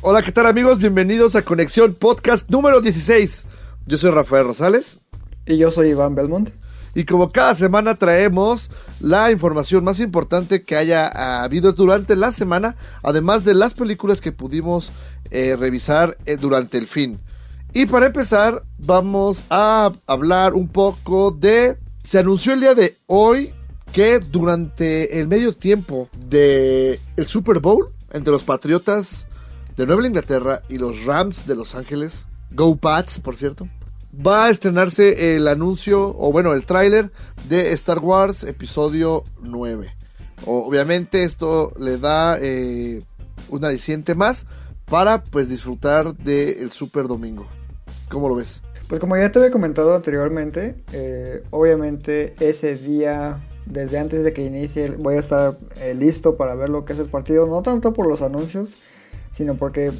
Hola, ¿qué tal amigos? Bienvenidos a Conexión Podcast número 16. Yo soy Rafael Rosales Y yo soy Iván Belmont. y como cada semana traemos la información más importante que haya habido durante la semana, además de las películas que pudimos eh, revisar eh, durante el fin. Y para empezar, vamos a hablar un poco de... Se anunció el día de hoy que durante el medio tiempo de el Super Bowl entre los Patriotas de Nueva Inglaterra y los Rams de Los Ángeles, Go Pats, por cierto, va a estrenarse el anuncio, o bueno, el tráiler de Star Wars Episodio 9. O- obviamente esto le da eh, un aliciente más para pues disfrutar del Super Domingo. ¿Cómo lo ves? Pues como ya te había comentado anteriormente, eh, obviamente ese día, desde antes de que inicie, voy a estar eh, listo para ver lo que es el partido, no tanto por los anuncios, sino porque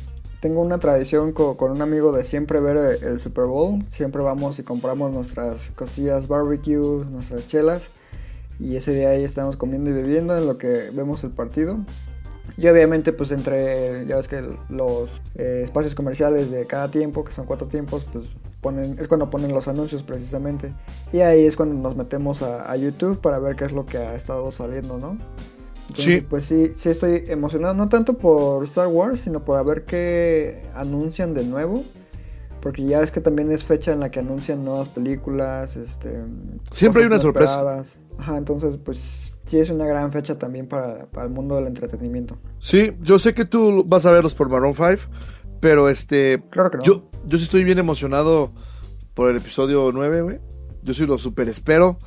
tengo una tradición co- con, un amigo de siempre ver el, el Super Bowl, siempre vamos y compramos nuestras costillas barbecue, nuestras chelas, y ese día ahí estamos comiendo y bebiendo en lo que vemos el partido. Y obviamente pues entre, ya ves que los eh, espacios comerciales de cada tiempo, que son cuatro tiempos, pues ponen, es cuando ponen los anuncios precisamente. Y ahí es cuando nos metemos a YouTube para ver qué es lo que ha estado saliendo, ¿no? Entonces, Sí. Pues sí, sí estoy emocionado, no tanto por Star Wars, sino por a ver qué anuncian de nuevo. Porque ya es que también es fecha en la que anuncian nuevas películas, este... Siempre hay una sorpresa. Ajá, entonces pues sí es una gran fecha también para, para el mundo del entretenimiento. Sí, yo sé que tú vas a verlos por Maroon 5, pero este... Claro que no. Yo, yo sí estoy bien emocionado por el episodio 9, güey. Yo sí lo super espero.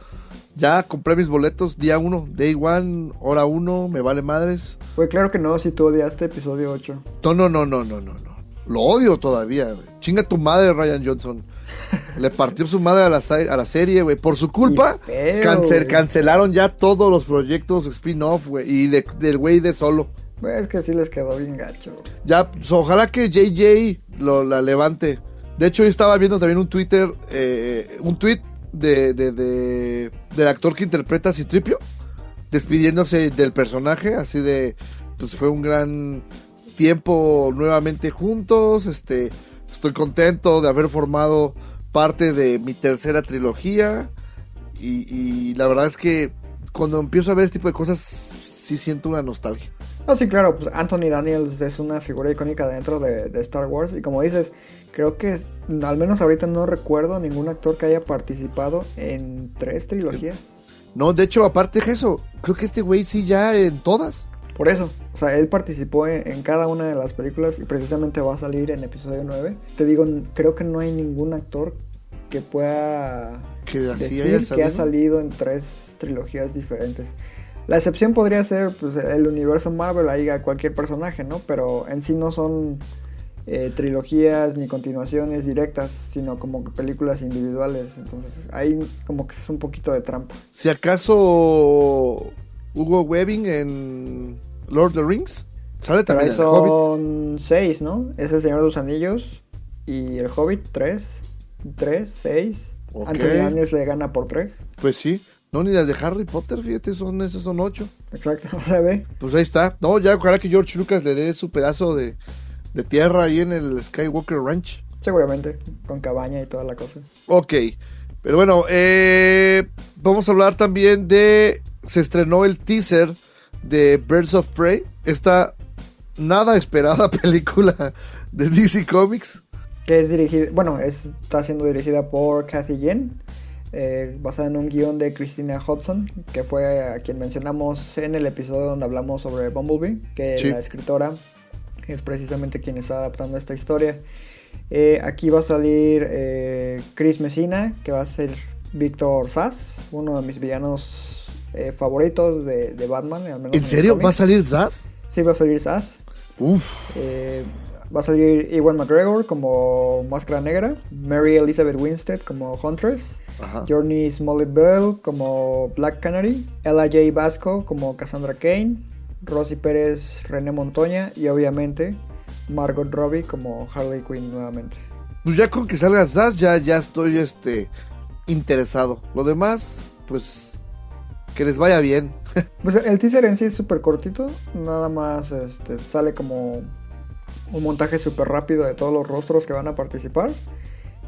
Ya compré mis boletos día 1, day 1, hora 1, me vale madres. Güey, claro que no, si tú odiaste episodio 8. No, no, no, no, no, no, no. Lo odio todavía, güey. Chinga tu madre, Ryan Johnson. Le partió su madre a la, a la serie, güey. Por su culpa, feo, cancelaron ya todos los proyectos spin-off, güey. Y de- del güey de solo. Güey, es que sí les quedó bien gacho. güey. Ya, pues, ojalá que JJ lo, la levante. De hecho, yo estaba viendo también un Twitter, eh, un tweet de, de- de- del actor que interpreta a Citripio, despidiéndose del personaje, así de, pues fue un gran tiempo nuevamente juntos, este, estoy contento de haber formado parte de mi tercera trilogía y, y la verdad es que cuando empiezo a ver este tipo de cosas, sí siento una nostalgia. Ah, sí, claro, pues Anthony Daniels es una figura icónica dentro de, de Star Wars. Y como dices, creo que al menos ahorita no recuerdo ningún actor que haya participado en tres trilogías. No, de hecho, aparte de eso, creo que este güey sí ya en todas. Por eso, o sea, él participó en, en cada una de las películas y precisamente va a salir en episodio 9. Te digo, creo que no hay ningún actor que pueda Que así decir haya que ha salido en tres trilogías diferentes. La excepción podría ser pues, el universo Marvel, ahí a cualquier personaje, ¿no? Pero en sí no son eh, trilogías ni continuaciones directas, sino como que películas individuales. Entonces ahí como que es un poquito de trampa. Si acaso Hugo Webbing en Lord of the Rings, sale Pero también ahí el Hobbit. son seis, ¿no? Es el Señor de los Anillos y el Hobbit, tres. Tres, seis. Ok. Anthony Daniels le gana por tres. Pues sí. No, ni las de Harry Potter, fíjate, son esas son ocho. Exacto, o sea, ve. Pues ahí está. No, ya ojalá que George Lucas le dé su pedazo de, de tierra ahí en el Skywalker Ranch. Seguramente, con cabaña y toda la cosa. Ok. Pero bueno, eh, vamos a hablar también de... Se estrenó el teaser de Birds of Prey. Esta nada esperada película de DC Comics. Que es dirigida, bueno, es- está siendo dirigida por Kathy Yen. Eh, basada en un guion de Christina Hudson, que fue a quien mencionamos en el episodio donde hablamos sobre Bumblebee, que Sí. la escritora es precisamente quien está adaptando esta historia. Eh, aquí va a salir eh, Chris Messina, que va a ser Víctor Sass, uno de mis villanos favoritos de, de Batman. al menos ¿En serio? ¿Va a salir Zaz? Sí, va a salir Sass. Uf. Va a salir Ewan McGregor como Máscara Negra, Mary Elizabeth Winstead como Huntress, Ajá. Journey Smollett Bell como Black Canary, Ella J. Vasco como Cassandra Kane, Rosy Pérez, René Montoya y obviamente Margot Robbie como Harley Quinn nuevamente. Pues ya con que salga Zaz, ya, ya estoy este interesado. Lo demás, pues que les vaya bien. Pues el teaser en sí es súper cortito, nada más este, sale como un montaje súper rápido de todos los rostros que van a participar.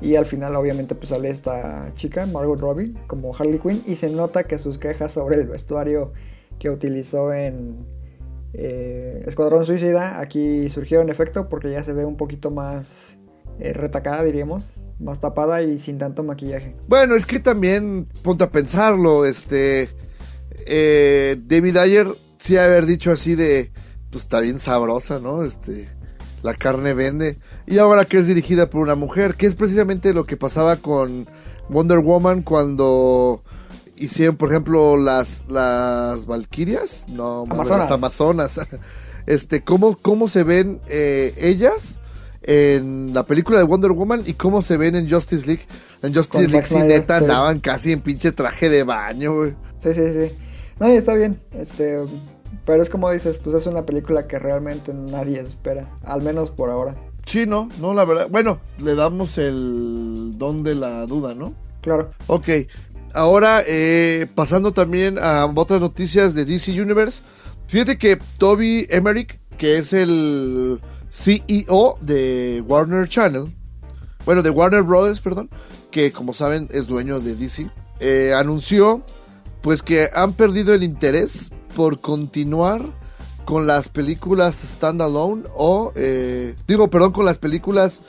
Y al final obviamente pues sale esta chica, Margot Robbie, como Harley Quinn. Y se nota que sus quejas sobre el vestuario que utilizó en eh, Escuadrón Suicida aquí surgieron efecto porque ya se ve un poquito más eh, retacada, diríamos. Más tapada y sin tanto maquillaje. Bueno, es que también, ponte a pensarlo, este... eh, David Ayer sí haber dicho así de... Pues está bien sabrosa, ¿no? Este... La carne vende. Y ahora que es dirigida por una mujer, que es precisamente lo que pasaba con Wonder Woman cuando hicieron, por ejemplo, las, las Valkyrias. No, Amazonas. las Amazonas. Este, ¿cómo, cómo se ven eh, ellas en la película de Wonder Woman y cómo se ven en Justice League? En Justice Con League, Snyder, neta, sí. andaban casi en pinche traje de baño, güey. Sí, sí, sí. No, está bien. Este, pero es como dices, pues es una película que realmente nadie espera. Al menos por ahora. Sí, no, no, la verdad. Bueno, le damos el don de la duda, ¿no? Claro. Ok, ahora eh, pasando también a otras noticias de DC Universe. Fíjate que Toby Emmerich, que es el CEO de Warner Channel, bueno, de Warner Brothers, perdón, que como saben es dueño de DC, eh, anunció pues que han perdido el interés por continuar con las películas standalone o, eh, digo, perdón, con las películas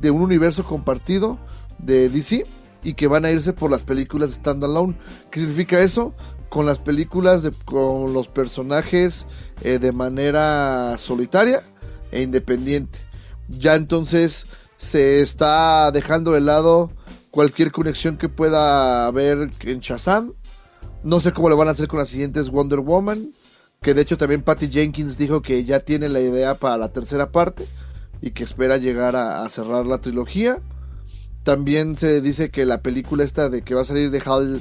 de un universo compartido de DC y que van a irse por las películas standalone. ¿Qué significa eso? Con las películas de, con los personajes eh, de manera solitaria e independiente. Ya entonces se está dejando de lado cualquier conexión que pueda haber en Shazam. No sé cómo le van a hacer con las siguientes Wonder Woman. Que de hecho también Patty Jenkins dijo que ya tiene la idea para la tercera parte. Y que espera llegar a, a cerrar la trilogía. También se dice que la película esta de que va a salir de Hal,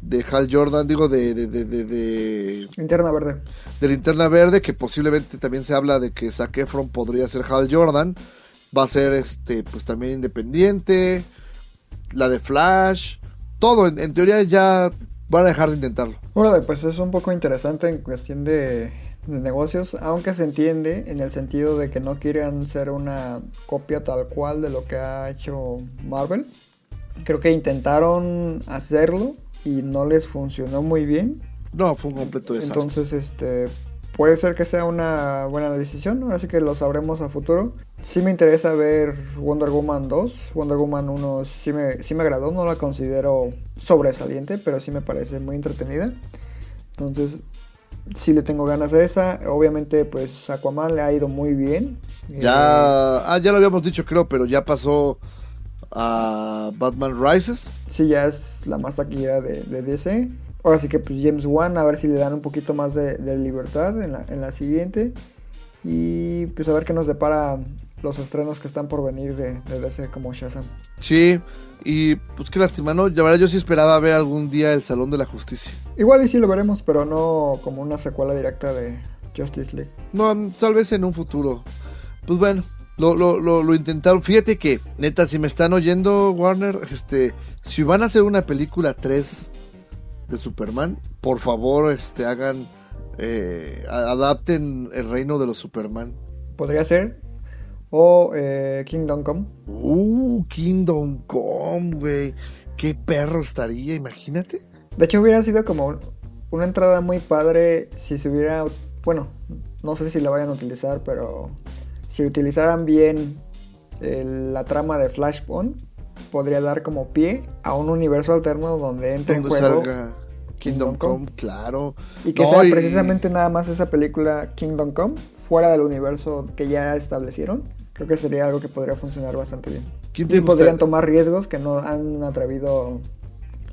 de Hal Jordan, digo, de, de, de, de, de, Linterna verde. de Linterna Verde, que posiblemente también se habla de que Zac Efron podría ser Hal Jordan. Va a ser este, pues también independiente. La de Flash. Todo, en, en teoría ya van a dejar de intentarlo. Órale, pues es un poco interesante en cuestión de, de negocios, aunque se entiende en el sentido de que no quieren ser una copia tal cual de lo que ha hecho Marvel. Creo que intentaron hacerlo y no les funcionó muy bien. No, fue un completo desastre. Entonces, este puede ser que sea una buena decisión, ahora sí que lo sabremos a futuro. Sí me interesa ver Wonder Woman 2. Wonder Woman 1 sí me, sí me agradó, no la considero sobresaliente, pero sí me parece muy entretenida. Entonces, sí le tengo ganas a esa. Obviamente, pues Aquaman le ha ido muy bien. Eh, Ya, ah, ya lo habíamos dicho, creo, pero ya pasó a Batman Rises. sí, ya es la más taquillera de, de DC. Ahora sí que pues James Wan, a ver si le dan un poquito más de, de libertad en la, en la siguiente. Y pues a ver qué nos depara los estrenos que están por venir de, de DC como Shazam. Sí, y pues qué lástima, ¿no? La verdad yo sí esperaba ver algún día el Salón de la Justicia. Igual y sí lo veremos, pero no como una secuela directa de Justice League. No, tal vez en un futuro. Pues bueno, lo, lo, lo, lo intentaron. Fíjate que, neta, si me están oyendo, Warner, este, si van a hacer una película 3 de Superman, por favor, este, hagan, eh, adapten el reino de los Superman. Podría ser. O eh, Kingdom Come. Uh, Kingdom Come, güey. Qué perro estaría, imagínate. De hecho hubiera sido como una entrada muy padre si se hubiera... Bueno, no sé si la vayan a utilizar, pero si utilizaran bien el- la trama de Flashpoint, podría dar como pie a un universo alterno donde entre en Donde juego salga Kingdom Kingdom Come. Come, claro. y que No, sea y- precisamente nada más esa película Kingdom Come fuera del universo que ya establecieron. Creo que sería algo que podría funcionar bastante bien. ¿Quién te Y gusta? podrían tomar riesgos que no han atrevido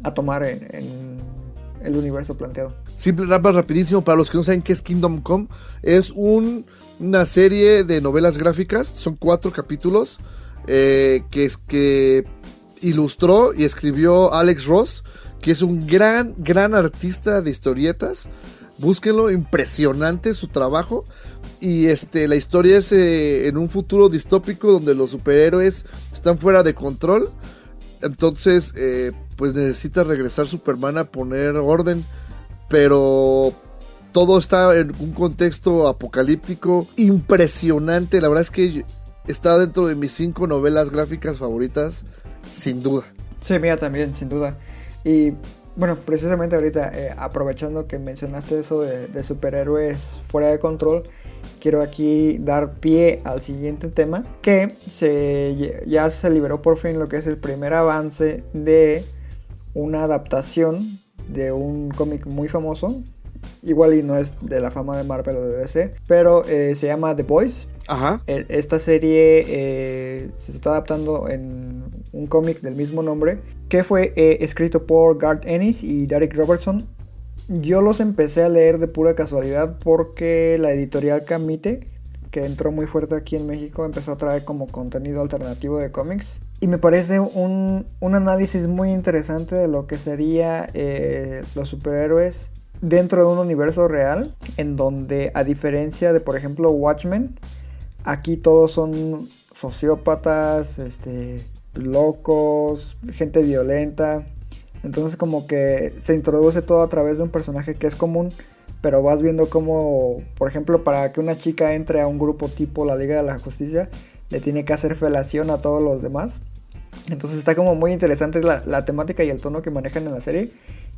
a tomar en, en el universo planteado. Simple, rápido, rapidísimo, para los que no saben qué es Kingdom Come, es un una serie de novelas gráficas, son cuatro capítulos, eh, que, es, que ilustró y escribió Alex Ross, que es un gran, gran artista de historietas. Búsquenlo, impresionante su trabajo. Y este, la historia es eh, en un futuro distópico donde los superhéroes están fuera de control. Entonces, eh, pues necesita regresar Superman a poner orden. Pero todo está en un contexto apocalíptico impresionante. La verdad es que está dentro de mis cinco novelas gráficas favoritas, sin duda. Sí, mía también, sin duda. Y bueno, precisamente ahorita, eh, aprovechando que mencionaste eso de, superhéroes fuera de control, quiero aquí dar pie al siguiente tema, que se, ya se liberó por fin lo que es el primer avance de una adaptación de un cómic muy famoso, igual y no es de la fama de Marvel o de DC, pero eh, se llama The Boys. Ajá. E, esta serie eh, se está adaptando en un cómic del mismo nombre, que fue eh, escrito por Garth Ennis y Derek Robertson. Yo los empecé a leer de pura casualidad porque la editorial Camite, que entró muy fuerte aquí en México, empezó a traer como contenido alternativo de cómics. Y me parece un, un análisis muy interesante de lo que sería eh, los superhéroes dentro de un universo real, en donde a diferencia de por ejemplo Watchmen, aquí todos son sociópatas, este, locos, gente violenta. Entonces como que se introduce todo a través de un personaje que es común, pero vas viendo como, por ejemplo, para que una chica entre a un grupo tipo la Liga de la Justicia, le tiene que hacer felación a todos los demás. Entonces está como muy interesante la, la temática y el tono que manejan en la serie.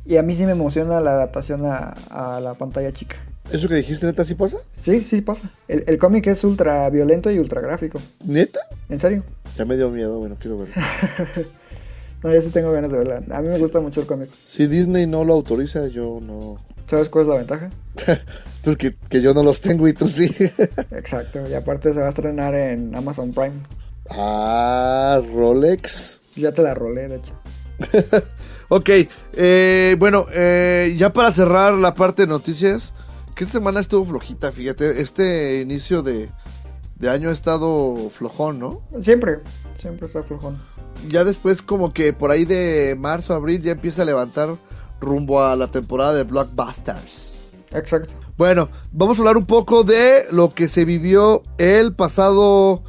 Y a mí sí me emociona la adaptación a, a la pantalla chica. ¿Eso que dijiste, neta, sí pasa? Sí, sí pasa. El, el cómic es ultra violento y ultra gráfico. ¿Neta? ¿En serio? Ya me dio miedo, bueno, quiero verlo. no, yo sí tengo ganas de verla. A mí me gusta mucho el cómic. Si Disney no lo autoriza, yo no. ¿Sabes cuál es la ventaja? pues que, que, yo no los tengo y tú sí. Exacto, y aparte se va a estrenar en Amazon Prime. Ah, Rolex. Ya te la rolé, de hecho. Ok, eh, bueno, eh, ya para cerrar la parte de noticias, que esta semana estuvo flojita, fíjate, este inicio de, de año ha estado flojón, ¿no? Siempre, siempre está flojón. Ya después como que por ahí de marzo, abril ya empieza a levantar rumbo a la temporada de Blockbusters. Exacto. Bueno, vamos a hablar un poco de lo que se vivió el pasado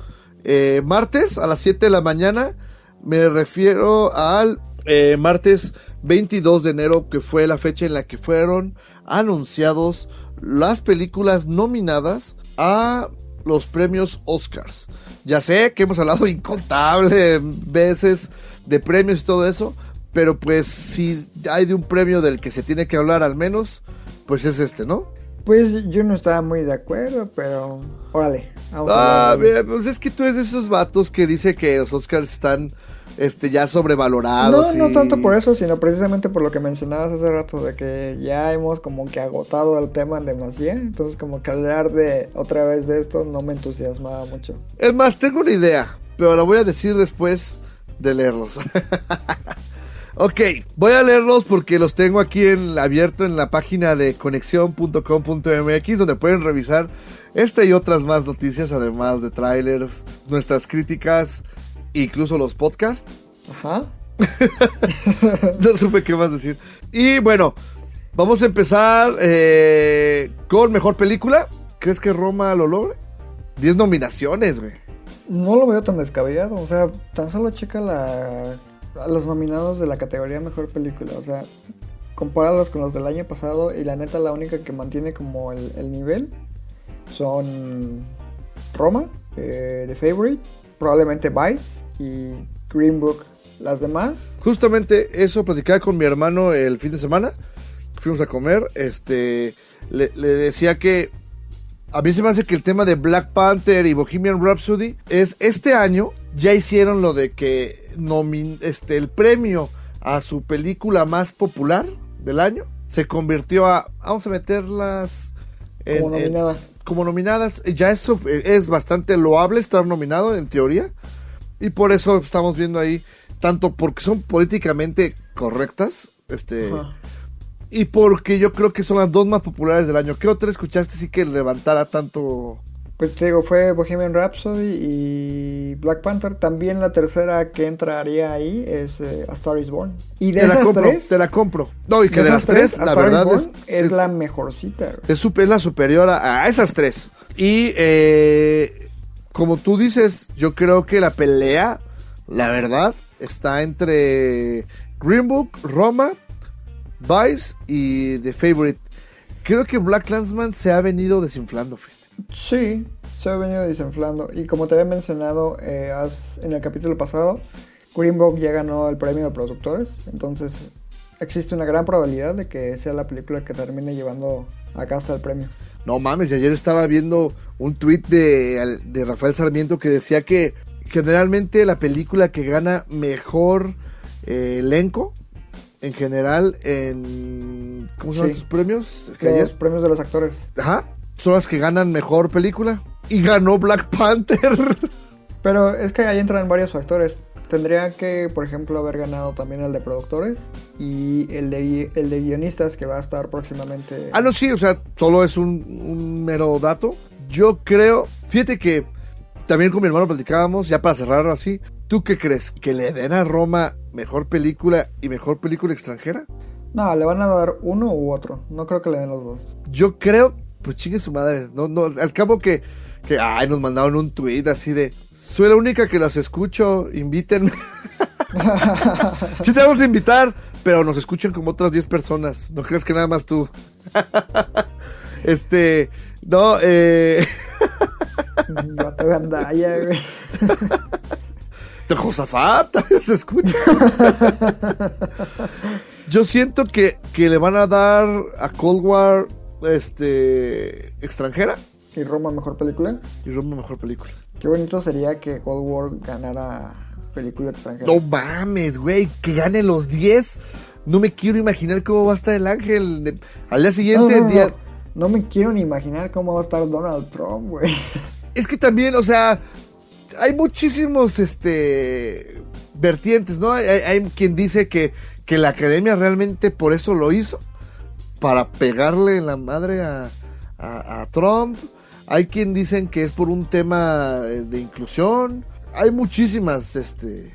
eh, martes a las 7 de la mañana. Me refiero al eh, martes 22 de enero, que fue la fecha en la que fueron anunciados las películas nominadas a los premios Oscars. Ya sé que hemos hablado incontables veces de premios y todo eso, pero pues si hay de un premio del que se tiene que hablar al menos, pues es este, ¿no? Pues yo no estaba muy de acuerdo, pero órale. Vamos ah, bien, pues es que tú eres de esos vatos que dice que los Oscars están este ya sobrevalorados. No, y... no tanto por eso, sino precisamente por lo que mencionabas hace rato, de que ya hemos como que agotado el tema en demasía. Entonces como que hablar de otra vez de esto no me entusiasmaba mucho. Es más, tengo una idea, pero la voy a decir después de leerlos. ok, voy a leerlos porque los tengo aquí en, abierto en la página de conexión.com.mx donde pueden revisar esta y otras más noticias, además de trailers, nuestras críticas incluso los podcasts. Ajá. no supe qué más decir. Y bueno, vamos a empezar eh, con mejor película. ¿Crees que Roma lo logre? 10 nominaciones, güey. No lo veo tan descabellado. O sea, tan solo checa la, a los nominados de la categoría mejor película. O sea, compáralos con los del año pasado. Y la neta, la única que mantiene como el, el nivel son Roma, eh, The Favorite, probablemente Vice y Green Book. Las demás. Justamente eso platicaba con mi hermano el fin de semana. Fuimos a comer. Este. Le, le, decía que. A mí se me hace que el tema de Black Panther y Bohemian Rhapsody es este año. Ya hicieron lo de que nomin, este, el premio a su película más popular del año se convirtió a. Vamos a meterlas. En, como nominadas. Como nominadas. Ya eso es bastante loable estar nominado en teoría. Y por eso estamos viendo ahí, tanto porque son políticamente correctas, este, y porque yo creo que son las dos más populares del año. ¿Qué otra escuchaste sí que levantara tanto? Pues te digo, fue Bohemian Rhapsody y Black Panther. También la tercera que entraría ahí es eh, A Star is Born. Y de Te la compro, tres, te la compro. No, y que de, las tres, la verdad es, es la mejorcita. es es la superior a, a esas tres. Y eh, como tú dices, yo creo que la pelea, la verdad, está entre Green Book, Roma, Vice y The Favorite. Creo que Black Clansman se ha venido desinflando. Sí, se ha venido desinflando. Y como te había mencionado eh, en el capítulo pasado, Green Book ya ganó el premio de productores. Entonces existe una gran probabilidad de que sea la película que termine llevando a casa el premio. No mames, y ayer estaba viendo un tweet de, de Rafael Sarmiento que decía que generalmente la película que gana mejor eh, elenco, en general, en... ¿Cómo se llaman Sí. sus premios? Los premios de los actores. Ajá, son las que ganan mejor película. Y ganó Black Panther. Pero es que ahí entran varios factores. Tendría que, por ejemplo, haber ganado también el de productores y el de, el de guionistas que va a estar próximamente. ah, no, sí, o sea, solo es un, un mero dato. Yo creo, fíjate que también con mi hermano platicábamos, ya para cerrar así, ¿tú qué crees? ¿Que le den a Roma mejor película y mejor película extranjera? No, le van a dar uno u otro. No creo que le den los dos. Yo creo, pues chingue su madre. No, no, al cabo que, que, ay, nos mandaron un tweet así de, soy la única que los escucho, invítenme. sí te vamos a invitar, pero nos escuchan como otras 10 personas. No crees que nada más tú. este, no, eh, Gato gandalla, güey. Josafat también se escucha. Yo siento que, que le van a dar a Cold War, este, extranjera Y Roma, mejor película. y Roma mejor película. Qué bonito sería que Cold War ganara película extranjera. No mames, güey, que gane los 10. No me quiero imaginar cómo va a estar el ángel. de- Al día siguiente, no, no, día- no. Me quiero ni imaginar cómo va a estar Donald Trump, güey. es que también, o sea, hay muchísimos, este, vertientes, ¿no? Hay, hay- hay quien dice que, que la academia realmente por eso lo hizo, para pegarle en la madre a, a- a Trump. Hay quien dicen que es por un tema eh, de inclusión. Hay muchísimas, este,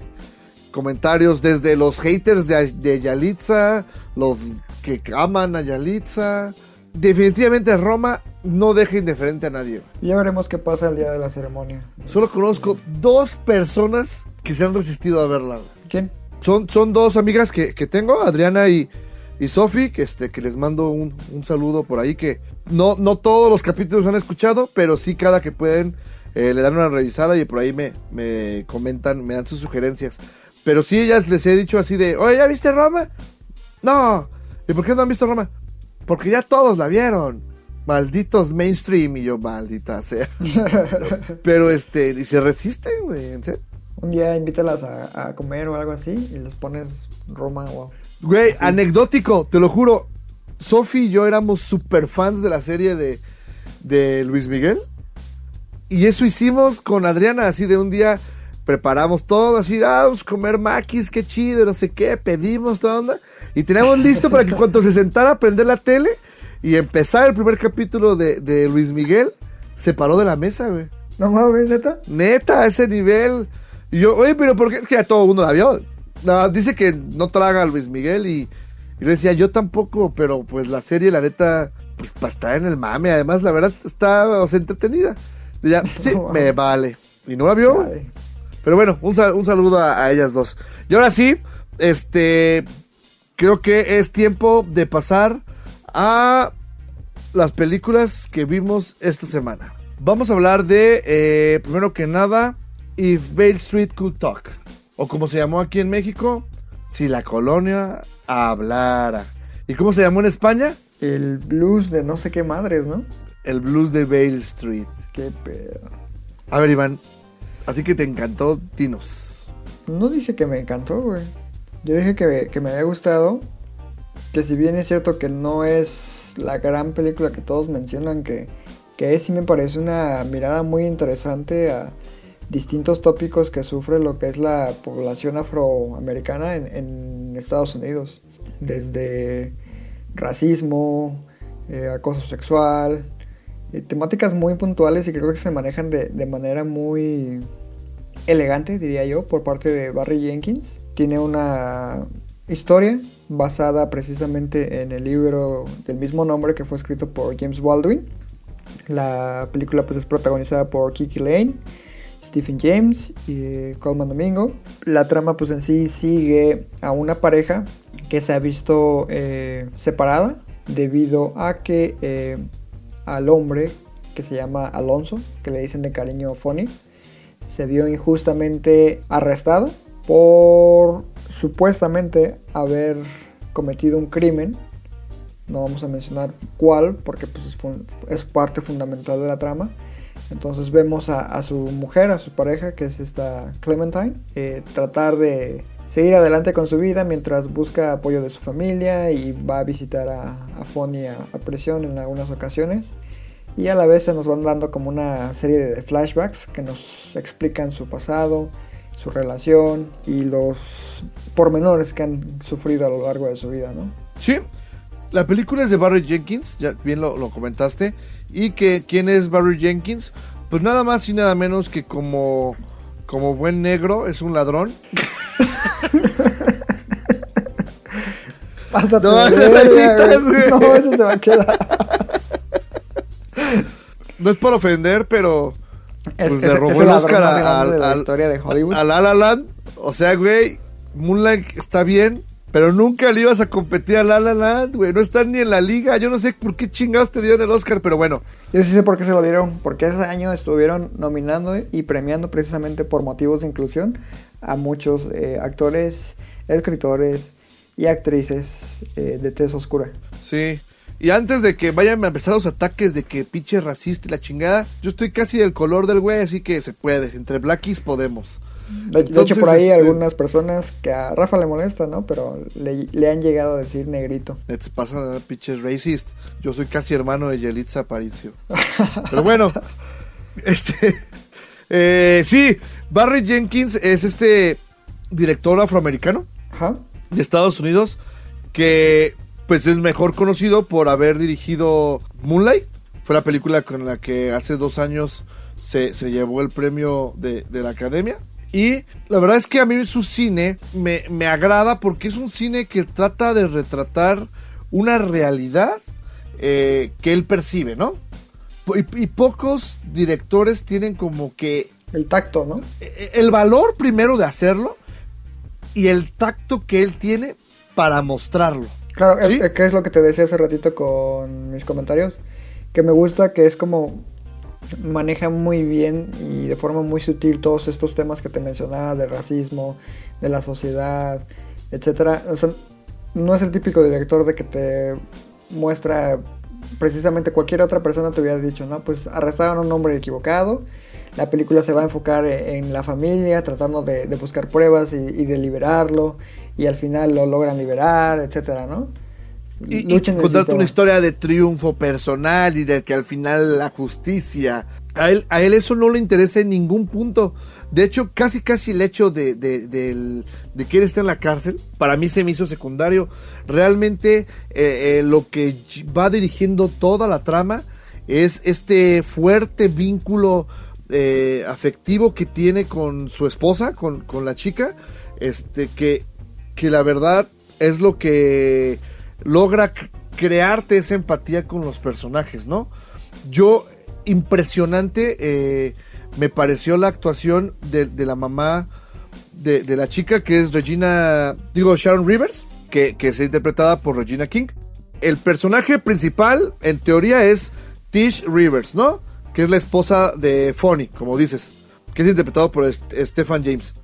comentarios desde los haters de, de Yalitza, los que aman a Yalitza. Definitivamente Roma no deja indiferente a nadie. Ya veremos qué pasa el día de la ceremonia. Solo conozco dos personas que se han resistido a verla. ¿Quién? Son, son dos amigas que, que tengo, Adriana y, y Sofi, que, este, que les mando un, un saludo por ahí, que no, no todos los capítulos han escuchado, pero sí cada que pueden eh, le dan una revisada y por ahí me, me comentan, me dan sus sugerencias. Pero sí, ellas les he dicho así de, oye, ¿ya viste Roma? No. ¿Y por qué no han visto Roma? Porque ya todos la vieron. Malditos mainstream y yo, maldita sea. Pero este, y se resisten, güey, en serio. Un día invítalas a, a comer o algo así y les pones Roma o... Güey, anecdótico, te lo juro. Sofi y yo éramos super fans de la serie de, de Luis Miguel. Y eso hicimos con Adriana, así de un día preparamos todo, así, ah, vamos a comer maquis, qué chido, no sé qué, pedimos toda onda. Y teníamos listo para que cuando se sentara a prender la tele y empezar el primer capítulo de, de Luis Miguel, se paró de la mesa, güey. No mames, neta. Neta, a ese nivel. Y yo, oye, pero ¿por qué? Es que ya todo el mundo la vio. No, dice que no traga a Luis Miguel y, y le decía, yo tampoco, pero pues la serie, la neta, pues para estar en el mame. Además, la verdad, está o sea, entretenida. Y ya, sí, me vale. Y no la vio. Vale. Pero bueno, un, sal- un saludo a, a ellas dos. Y ahora sí, este, creo que es tiempo de pasar a las películas que vimos esta semana. Vamos a hablar de, eh, primero que nada, If Bale Street Could Talk. O como se llamó aquí en México, Si la colonia hablara. ¿Y cómo se llamó en España? El blues de no sé qué madres, ¿no? El blues de Bale Street. Qué pedo. A ver, Iván, a ti que te encantó, dinos. No dije que me encantó, güey. Yo dije que me, que me había gustado. Que si bien es cierto que no es la gran película que todos mencionan que, que es, sí me parece una mirada muy interesante a distintos tópicos que sufre lo que es la población afroamericana en, Estados Unidos. Desde racismo, eh, acoso sexual, eh, temáticas muy puntuales y creo que se manejan de, de manera muy elegante, diría yo, por parte de Barry Jenkins. Tiene una historia basada precisamente en el libro del mismo nombre que fue escrito por James Baldwin. La película pues es protagonizada por Kiki Lane, Stephen James y Coleman Domingo. La trama pues en sí sigue a una pareja que se ha visto eh, separada debido a que eh, al hombre que se llama Alonso, que le dicen de cariño Fonny, se vio injustamente arrestado por supuestamente haber cometido un crimen. No vamos a mencionar cuál, porque pues, es parte fundamental de la trama. Entonces vemos a, a su mujer, a su pareja, que es esta Clementine, eh, tratar de seguir adelante con su vida mientras busca apoyo de su familia y va a visitar a, a Fonny a, a prisión en algunas ocasiones. Y a la vez se nos van dando como una serie de flashbacks que nos explican su pasado, su relación y los pormenores que han sufrido a lo largo de su vida, ¿no? Sí, la película es de Barry Jenkins, ya bien lo, lo comentaste. Y que quién es Barry Jenkins, pues nada más y nada menos que como, como buen negro, es un ladrón. Pásate No, verga, güey. eso se va a quedar. No es por ofender, pero Es, pues es- le es robó el el Oscar al, la al- historia de Hollywood. a La La Land. O sea, güey, Moonlight está bien, pero nunca le ibas a competir a La La Land, güey. No están ni en la liga. Yo no sé por qué chingados te dieron el Oscar, pero bueno. Yo sí sé por qué se lo dieron, porque ese año estuvieron nominando y premiando precisamente por motivos de inclusión a muchos eh, actores, escritores y actrices eh, de tez oscura. Sí. Y antes de que vayan a empezar los ataques de que pinche racista y la chingada, yo estoy casi del color del güey, así que se puede. Entre blackies podemos. De, de hecho, por ahí este- algunas personas que a Rafa le molesta, ¿no? Pero le, le han llegado a decir negrito. Les pasa pinches racist. Yo soy casi hermano de Yelitza Aparicio. Pero bueno, este. eh, sí, Barry Jenkins es este director afroamericano de Estados Unidos que pues es mejor conocido por haber dirigido Moonlight. Fue la película con la que hace dos años se, se llevó el premio de, de la academia. Y la verdad es que a mí su cine me, me agrada porque es un cine que trata de retratar una realidad eh, que él percibe, ¿no? Y, y pocos directores tienen como que El tacto, ¿no? eh, el valor primero de hacerlo y el tacto que él tiene para mostrarlo. Claro, ¿Sí? eh, eh, que es lo que te decía hace ratito con mis comentarios. Que me gusta que es como maneja muy bien y de forma muy sutil todos estos temas que te mencionaba de racismo, de la sociedad, etcétera. O sea, no es el típico director de que te muestra precisamente cualquier otra persona te hubiera dicho, no, pues arrestaron a un hombre equivocado. La película se va a enfocar e- en la familia, tratando de, buscar pruebas y, y de liberarlo, y al final lo logran liberar, etcétera, ¿no? Y, y contarte una historia de triunfo personal y de que al final la justicia. A él, a él eso no le interesa en ningún punto. De hecho, casi casi el hecho de, de, de que él esté en la cárcel, para mí se me hizo secundario. Realmente eh, eh, lo que va dirigiendo toda la trama es este fuerte vínculo eh, afectivo que tiene con su esposa, con, con la chica, este que, que la verdad es lo que logra crearte esa empatía con los personajes, ¿no? Yo, impresionante, eh, me pareció la actuación de, de la mamá de, de la chica que es Regina, digo, Sharon Rivers, que, que es interpretada por Regina King. El personaje principal, en teoría, es Tish Rivers, ¿no? Que es la esposa de Fonny, como dices, que es interpretado por Est- Stephen James.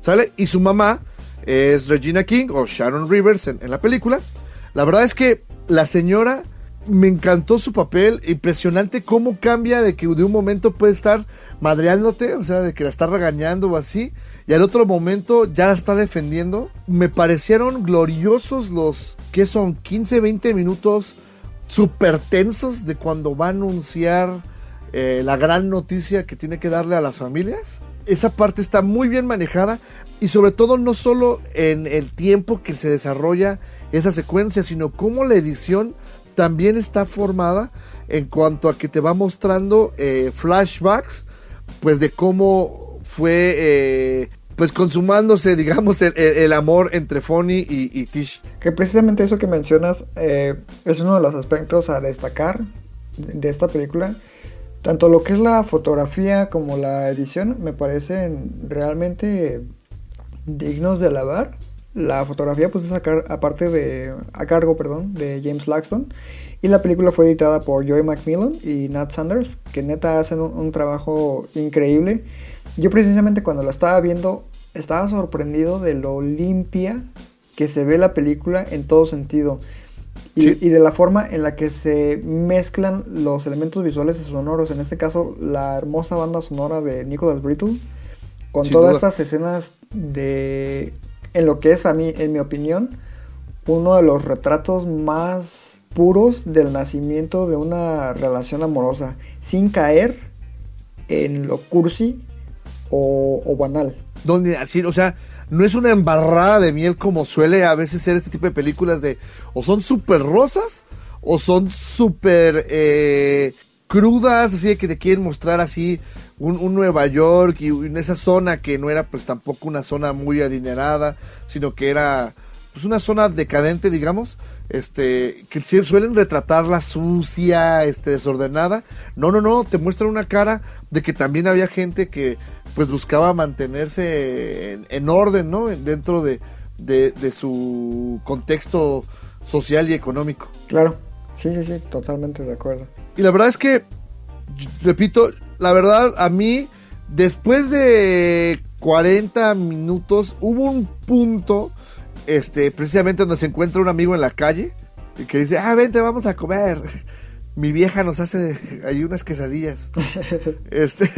¿Sale? Y su mamá es Regina King o Sharon Rivers en, en la película. La verdad es que la señora me encantó su papel, impresionante cómo cambia de que de un momento puede estar madreándote, o sea, de que la está regañando o así, y al otro momento ya la está defendiendo. Me parecieron gloriosos los que son 15, 20 minutos súper tensos de cuando va a anunciar eh, la gran noticia que tiene que darle a las familias. Esa parte está muy bien manejada y sobre todo no solo en el tiempo que se desarrolla esa secuencia, sino cómo la edición también está formada en cuanto a que te va mostrando eh, flashbacks, pues de cómo fue, eh, pues consumándose, digamos, el, amor entre Fonny y, Tish. Que precisamente eso que mencionas eh, es uno de los aspectos a destacar de de esta película. Tanto lo que es la fotografía como la edición me parecen realmente dignos de alabar. La fotografía pues es a, car- aparte de, a cargo perdón, de James Laxton y la película fue editada por Joy Macmillan y Nat Sanders que neta hacen un, un trabajo increíble. Yo precisamente cuando la estaba viendo estaba sorprendido de lo limpia que se ve la película en todo sentido. Y, Sí. y de la forma en la que se mezclan los elementos visuales y sonoros. En este caso, la hermosa banda sonora de Nicholas Brittle. Con Sin todas duda. estas escenas de... En lo que es a mí, en mi opinión, uno de los retratos más puros del nacimiento de una relación amorosa. Sin caer en lo cursi o, banal. donde así, o sea, no es una embarrada de miel como suele a veces ser este tipo de películas de o son súper rosas o son súper eh, crudas, así de que te quieren mostrar así un, un Nueva York y en esa zona que no era pues tampoco una zona muy adinerada, sino que era pues una zona decadente, digamos, este, que suelen retratarla sucia, este, desordenada. No, no, no, te muestran una cara de que también había gente que pues buscaba mantenerse en, en orden, ¿no? En- Dentro de, de, de su contexto social y económico. Claro, sí, sí, sí, totalmente de acuerdo. Y la verdad es que, repito, la verdad a mí, después de 40 minutos, hubo un punto, este, precisamente donde se encuentra un amigo en la calle, y que dice, ah, vente, vamos a comer. Mi vieja nos hace ahí unas quesadillas. este,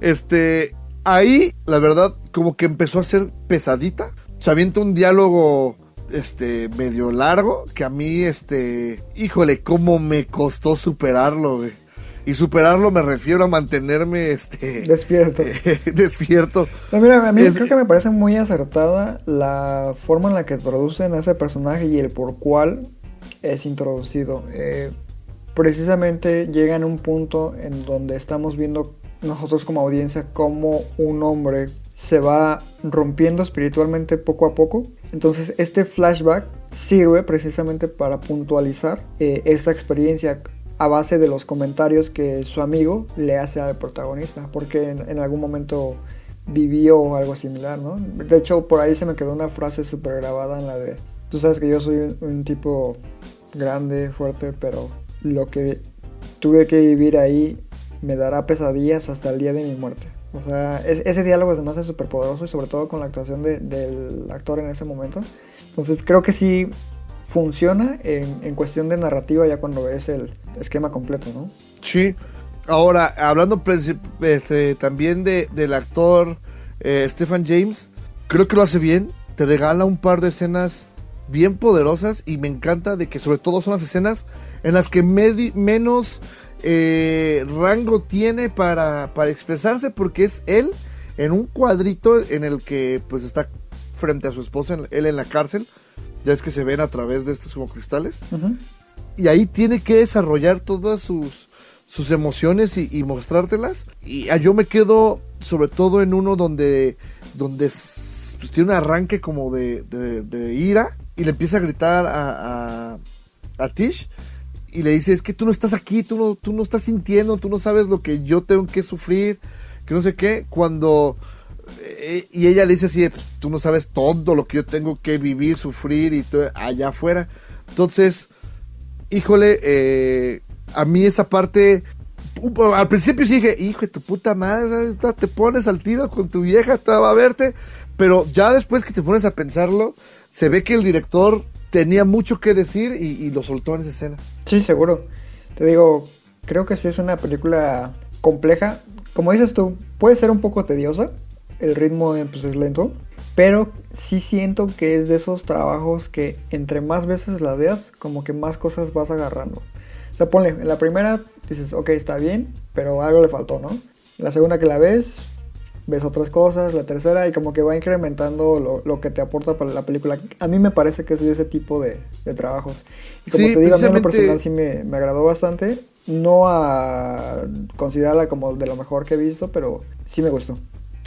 este, ahí, la verdad, como que empezó a ser pesadita. Se avienta un diálogo, este, medio largo, que a mí, este, híjole, cómo me costó superarlo, güey. Y superarlo me refiero a mantenerme, este, Despierto. despierto. No, mira, a mí Es- creo que me parece muy acertada la forma en la que introducen a ese personaje y el por cuál es introducido. Eh, precisamente llega en un punto en donde estamos viendo nosotros como audiencia cómo un hombre se va rompiendo espiritualmente poco a poco. Entonces este flashback sirve precisamente para puntualizar eh, esta experiencia a base de los comentarios que su amigo le hace al protagonista, porque en, algún momento vivió algo similar, ¿no? De hecho, por ahí se me quedó una frase súper grabada en la de, tú sabes que yo soy un, tipo grande, fuerte, pero lo que tuve que vivir ahí me dará pesadillas hasta el día de mi muerte. O sea, es- ese diálogo se me hace súper poderoso y sobre todo con la actuación de- del actor en ese momento. Entonces creo que sí funciona en, cuestión de narrativa ya cuando ves el esquema completo, ¿no? Sí. Ahora, hablando este, también de, del actor eh, Stephen James, creo que lo hace bien. Te regala un par de escenas bien poderosas y me encanta de que sobre todo son las escenas en las que menos eh, rango tiene para, para expresarse porque es él en un cuadrito en el que pues está frente a su esposa, él en la cárcel. Ya es que se ven a través de estos como cristales y ahí tiene que desarrollar todas sus, sus emociones y, y mostrártelas. Y ah, yo me quedo sobre todo en uno donde, donde pues, tiene un arranque como de, de- de ira y le empieza a gritar a, a, a Tish y le dice, es que tú no estás aquí, tú no, tú no estás sintiendo, tú no sabes lo que yo tengo que sufrir, que no sé qué, cuando... eh, y ella le dice así, pues, tú no sabes todo lo que yo tengo que vivir, sufrir y todo allá afuera. Entonces, híjole, eh, a mí esa parte, al principio sí dije, hijo de tu puta madre, te pones al tiro con tu vieja, te va a verte, pero ya después que te pones a pensarlo, se ve que el director tenía mucho que decir y, y lo soltó en esa escena. Sí, seguro. Te digo, creo que sí es una película compleja. Como dices tú, puede ser un poco tediosa. El ritmo eh, pues, es lento. Pero sí siento que es de esos trabajos que entre más veces la veas, como que más cosas vas agarrando. O sea, ponle, en la primera dices, ok, está bien, pero algo le faltó, ¿no? La segunda que la ves, ves otras cosas, la tercera, y como que va incrementando lo, lo que te aporta para la película. A mí me parece que es de ese tipo de, de trabajos. Y como Sí, te digo, a mí en lo personal sí me, me agradó bastante. No a considerarla como de lo mejor que he visto, pero sí me gustó.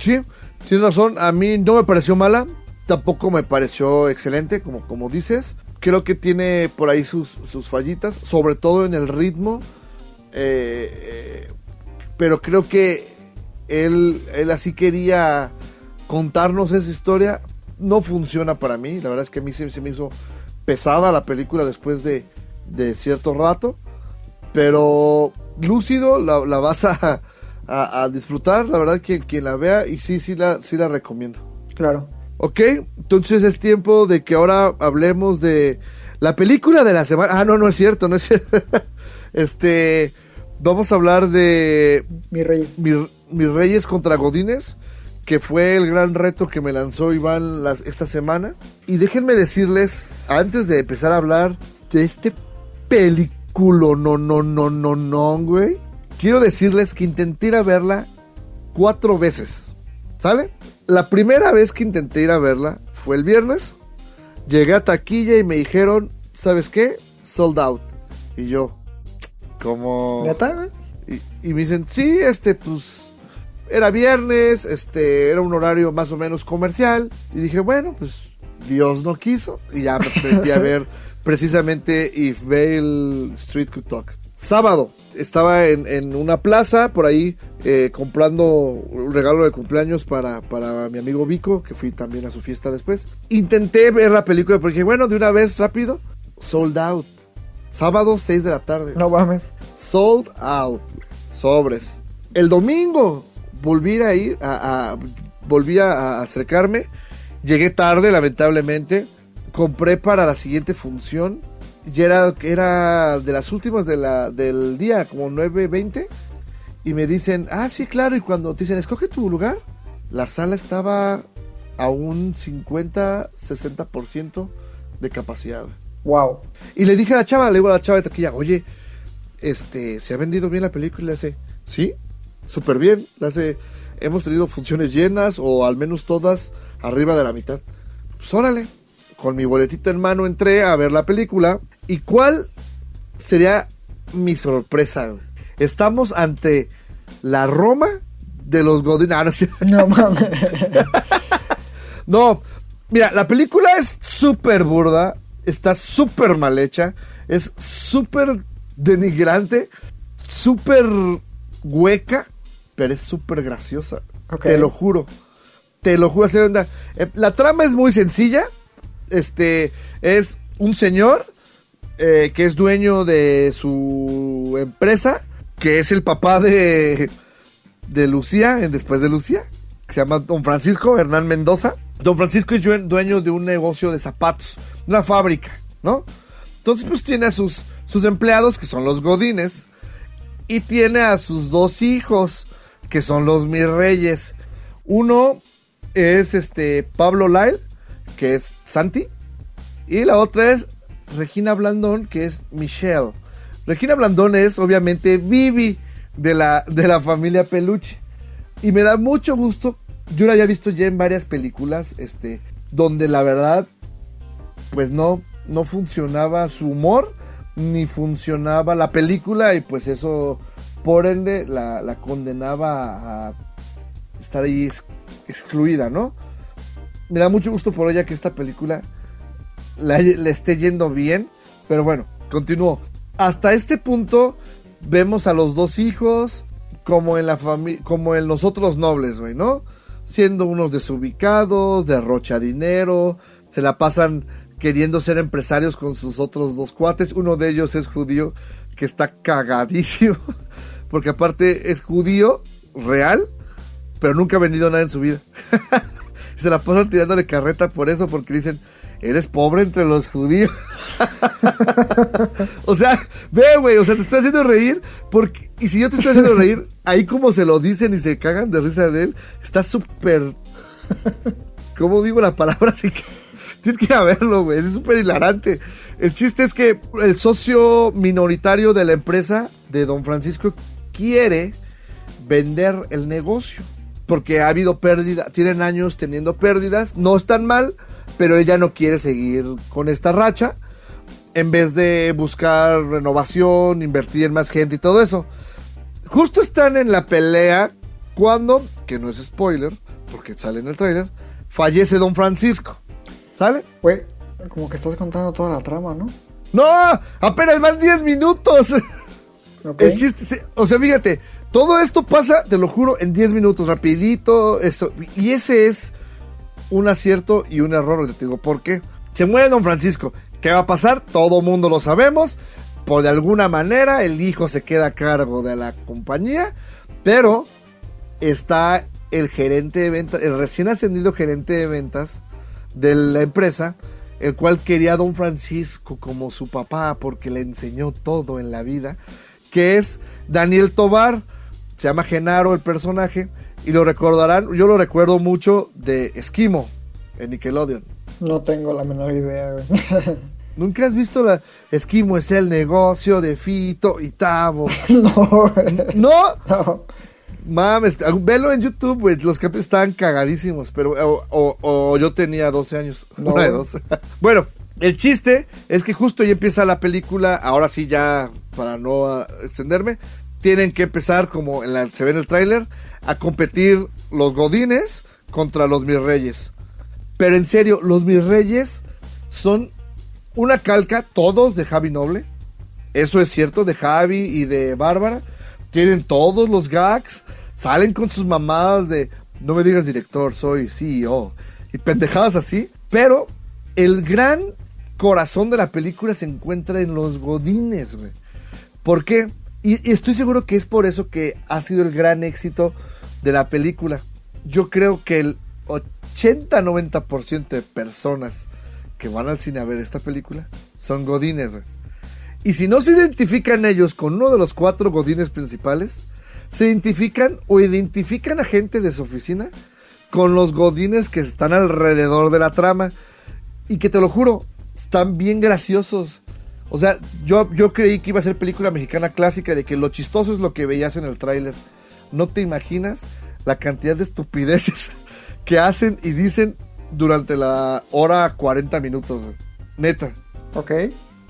Sí, tienes razón. A mí no me pareció mala. Tampoco me pareció excelente, como, como dices. Creo que tiene por ahí sus, sus fallitas, sobre todo en el ritmo. Eh, pero creo que él, él así quería contarnos esa historia. No funciona para mí. La verdad es que a mí se, se me hizo pesada la película después de, de cierto rato. Pero lúcido, la, la vas a, a- a disfrutar. La verdad que quien la vea, y sí, sí la, sí la recomiendo. Claro. Ok, entonces es tiempo de que ahora hablemos de la película de la semana. Ah, no, no es cierto, no es cierto. este, vamos a hablar de Mi rey. Mi- Mis Reyes contra Godines, que fue el gran reto que me lanzó Iván las, esta semana. Y déjenme decirles, antes de empezar a hablar de este película, no, no, no, no, no, güey. Quiero decirles que intenté ir a verla cuatro veces. ¿Sale? La primera vez que intenté ir a verla fue el viernes. Llegué a taquilla y me dijeron, ¿sabes qué? Sold out. Y yo, como... ¿Neta? Y, y me dicen, sí, este, pues, era viernes, este, era un horario más o menos comercial. Y dije, bueno, pues, Dios no quiso. Y ya me metí a ver precisamente If Vale Street Could Talk. Sábado, estaba en, en una plaza por ahí eh, comprando un regalo de cumpleaños para, para mi amigo Vico, que fui también a su fiesta después. Intenté ver la película porque bueno, de una vez rápido, sold out. Sábado, 6 de la tarde. No mames. Sold out. Sobres. El domingo volví a ir, a, a- volví a acercarme. Llegué tarde, lamentablemente. Compré para la siguiente función. Y era, era de las últimas de la, del día, como 9.20. Y me dicen, ah, sí, claro. Y cuando te dicen, escoge tu lugar, la sala estaba a un 50-60% de capacidad. Wow. Y le dije a la chava, le digo a la chava de taquilla, oye, este, ¿se ha vendido bien la película? Y le hace, sí, súper bien. Le hace, hemos tenido funciones llenas o al menos todas arriba de la mitad. Pues órale, con mi boletito en mano entré a ver la película. ¿Y cuál sería mi sorpresa? güey? Estamos ante la Roma de los Godin. Ah, no, mames. No, mira, la película es súper burda, está súper mal hecha, es súper denigrante, súper hueca, pero es súper graciosa. Te lo juro. Te lo juro. onda. Eh, La trama es muy sencilla. Este es un señor eh, que es dueño de su empresa, que es el papá de, de Lucía, Después de Lucía, que se llama Don Francisco Hernán Mendoza. Don Francisco es due- dueño de un negocio de zapatos, una fábrica, ¿no? Entonces, pues tiene a sus, sus empleados, que son los Godines, y tiene a sus dos hijos, que son los mis reyes. Uno es este Pablo Lyle, que es Santi, y la otra es Regina Blandón, que es Michelle. Regina Blandón es obviamente Vivi de la, de la familia Peluche. Y me da mucho gusto. Yo la había visto ya en varias películas, este, donde la verdad, pues no, no funcionaba su humor, ni funcionaba la película, y pues eso, por ende, la, la condenaba a estar ahí ex- excluida, ¿no? Me da mucho gusto por ella que esta película le esté yendo bien, pero bueno, continúo. Hasta este punto vemos a los dos hijos como en la familia, como en los otros nobles, güey, ¿no? Siendo unos desubicados, derrocha dinero, se la pasan queriendo ser empresarios con sus otros dos cuates. Uno de ellos es judío, que está cagadísimo, porque aparte es judío real, pero nunca ha vendido nada en su vida. se la pasan tirándole carreta por eso, porque dicen, eres pobre entre los judíos. o sea, ve, güey, o sea, te estoy haciendo reír, porque, y si yo te estoy haciendo reír, ahí como se lo dicen y se cagan de risa de él, está súper... ¿Cómo digo la palabra? Así que tienes que ir a verlo, güey, es súper hilarante. El chiste es que el socio minoritario de la empresa de Don Francisco quiere vender el negocio. porque ha habido pérdida, tienen años teniendo pérdidas, no están mal, pero ella no quiere seguir con esta racha, en vez de buscar renovación, invertir en más gente y todo eso. Justo están en la pelea cuando, que no es spoiler, porque sale en el trailer, fallece Don Francisco. ¿Sale? Güey, como que estás contando toda la trama, ¿no? No, apenas van 10 minutos. Ok. El chiste, o sea, fíjate, todo esto pasa, te lo juro, en 10 minutos, rapidito, eso, y ese es un acierto y un error, te digo, ¿por qué? Se muere Don Francisco, ¿qué va a pasar? Todo mundo lo sabemos, por de alguna manera el hijo se queda a cargo de la compañía, pero está el gerente de ventas, el recién ascendido gerente de ventas de la empresa, el cual quería a Don Francisco como su papá porque le enseñó todo en la vida, que es Daniel Tobar, se llama Genaro el personaje, y lo recordarán, yo lo recuerdo mucho de Esquimo en Nickelodeon. No tengo la menor idea, güey. ¿Nunca has visto la Esquimo es el negocio de Fito y Tavo? no, güey. ¿No? No. Mames, velo en YouTube, güey. Los que estaban cagadísimos, pero o, o- o yo tenía 12 años. No. De dos. bueno, el chiste es que justo ya empieza la película. Ahora sí, ya para no ah, extenderme, tienen que empezar, como en la, se ve en el tráiler, a competir los Godines contra los Mis Reyes. Pero en serio, los Mis Reyes son una calca, todos de Javi Noble. Eso es cierto, de Javi y de Bárbara. Tienen todos los gags. Salen con sus mamadas de no me digas director, soy CEO. Y pendejadas así. Pero el gran corazón de la película se encuentra en los godines, güey. ¿Por qué? Y estoy seguro que es por eso que ha sido el gran éxito de la película. Yo creo que el 80-90% de personas que van al cine a ver esta película son godines. Y si no se identifican ellos con uno de los cuatro godines principales, se identifican o identifican a gente de su oficina con los godines que están alrededor de la trama. Y que te lo juro, están bien graciosos. O sea, yo, yo creí que iba a ser película mexicana clásica de que lo chistoso es lo que veías en el tráiler. No te imaginas la cantidad de estupideces que hacen y dicen durante la hora 40 minutos. güey. Neta. Ok.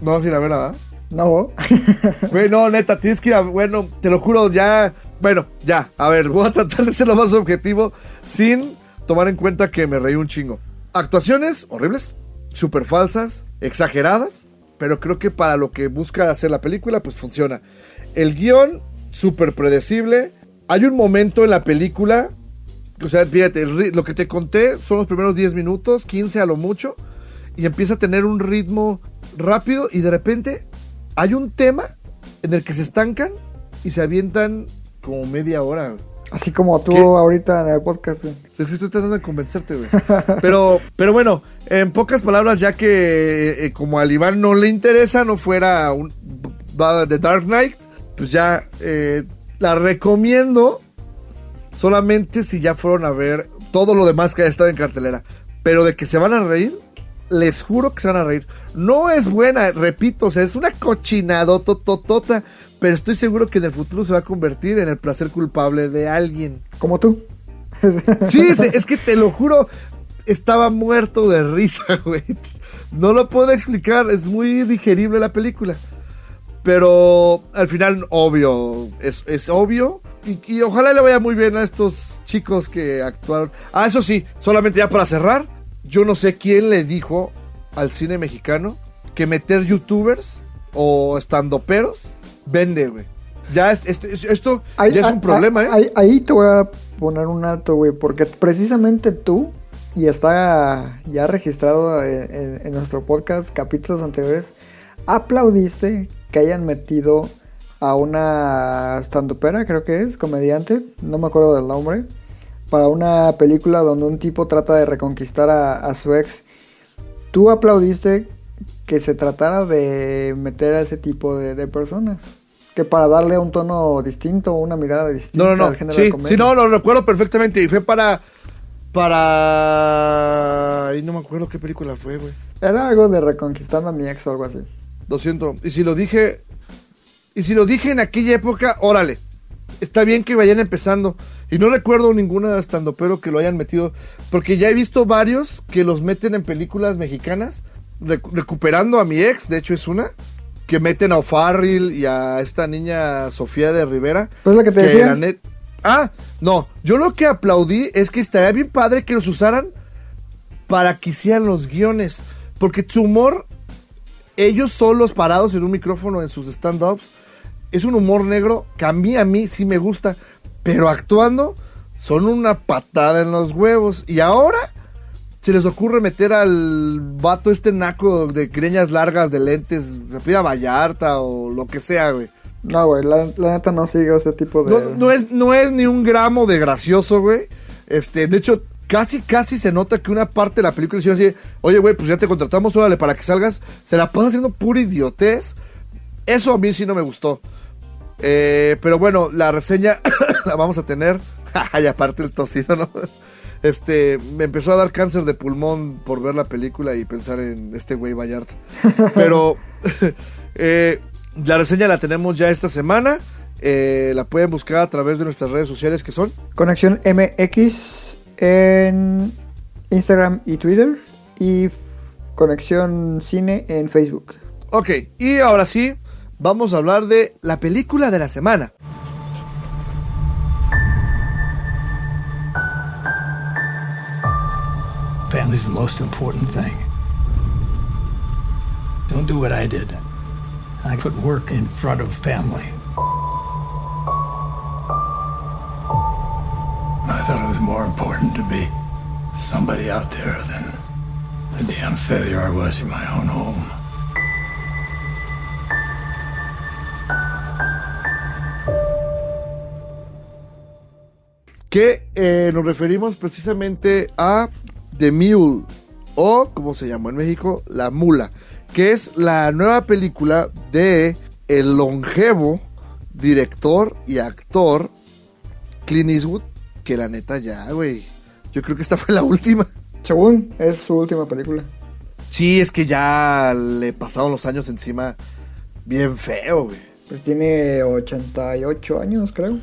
No vas a ir a verla, ¿verdad? No. Güey, no, neta, tienes que ir a. Bueno, te lo juro, ya. Bueno, ya. A ver, voy a tratar de ser lo más objetivo sin tomar en cuenta que me reí un chingo. Actuaciones horribles, súper falsas, exageradas, pero creo que para lo que busca hacer la película, pues funciona. El guion, súper predecible. Hay un momento en la película. O sea, fíjate, lo que te conté son los primeros 10 minutos, 15 a lo mucho, y empieza a tener un ritmo rápido y de repente hay un tema en el que se estancan y se avientan como media hora. Así como tú ¿Qué? ahorita en el podcast, güey. Es que estoy tratando de convencerte, güey. Pero, pero bueno, en pocas palabras, ya que eh, como al Iván no le interesa, no fuera un de Dark Knight, pues ya eh, la recomiendo solamente si ya fueron a ver todo lo demás que ha estado en cartelera. Pero de que se van a reír, les juro que se van a reír. No es buena, repito, o sea, es una cochinadotototota, pero estoy seguro que en el futuro se va a convertir en el placer culpable de alguien. Como tú. Sí, sí, es que te lo juro, estaba muerto de risa, güey. No lo puedo explicar, es muy digerible la película. Pero al final, obvio, es, es obvio. Y, y ojalá le vaya muy bien a estos chicos que actuaron. Ah, eso sí, solamente ya para cerrar, yo no sé quién le dijo al cine mexicano que meter youtubers o estandoperos vende, güey. Ya es- este- es- esto Ahí- ya es un problema, ¿eh? Ahí, ahí te voy a poner un alto, güey, porque precisamente tú, y está ya registrado en, en- en nuestro podcast, capítulos anteriores, aplaudiste que hayan metido a una standupera, creo que es, comediante, no me acuerdo del nombre, para una película donde un tipo trata de reconquistar a, a su ex. Tú aplaudiste que se tratara de meter a ese tipo de, de personas. Que para darle un tono distinto, una mirada distinta No, no, no. al género de Sí, comedia. sí, no, lo recuerdo perfectamente. Y fue para. Para. Y no me acuerdo qué película fue, güey. Era algo de reconquistando a mi ex o algo así. Lo siento. Y si lo dije. Y si lo dije en aquella época, órale. está bien que vayan empezando. Y no recuerdo ninguna estando pero que lo hayan metido. Porque ya he visto varios que los meten en películas mexicanas. recu- recuperando a mi ex, de hecho es una. Que meten a O'Farrill y a esta niña Sofía de Rivera. Pues lo que te decía. la net- Ah, no. Yo lo que aplaudí es que estaría bien padre que los usaran para que hicieran los guiones. Porque su humor, ellos solos parados en un micrófono en sus stand-ups, es un humor negro que a mí, a mí sí me gusta. Pero actuando, son una patada en los huevos. Y ahora se les ocurre meter al vato este naco de greñas largas, de lentes, Rapida Vallarta o lo que sea, güey. No, güey, la, la neta no sigue ese tipo de... No, no es, no es ni un gramo de gracioso, güey. Este, de hecho, casi, casi se nota que una parte de la película hicieron así, oye, güey, pues ya te contratamos, órale, para que salgas. Se la pasa haciendo pura idiotez. Eso a mí sí no me gustó. Eh, pero bueno, la reseña la vamos a tener. y aparte el tosido, ¿no? Este, me empezó a dar cáncer de pulmón por ver la película y pensar en este güey Vallarta. Pero eh, la reseña la tenemos ya esta semana. Eh, la pueden buscar a través de nuestras redes sociales que son. Conexión MX en Instagram y Twitter. Y Conexión Cine en Facebook. Ok, y ahora sí, vamos a hablar de la película de la semana. Family's the most important thing. Don't do what I did. I put work in front of family. Thought it was more important to be somebody out there than the damn failure I was in my. Que eh, nos referimos precisamente a The Mule, o como se llamó en México, La Mula, que es la nueva película de el longevo director y actor Clint Eastwood, que la neta ya, güey, yo creo que esta fue la última. Según es su última película. Sí, es que ya le pasaron los años encima bien feo, güey. Pues tiene 88 años, creo.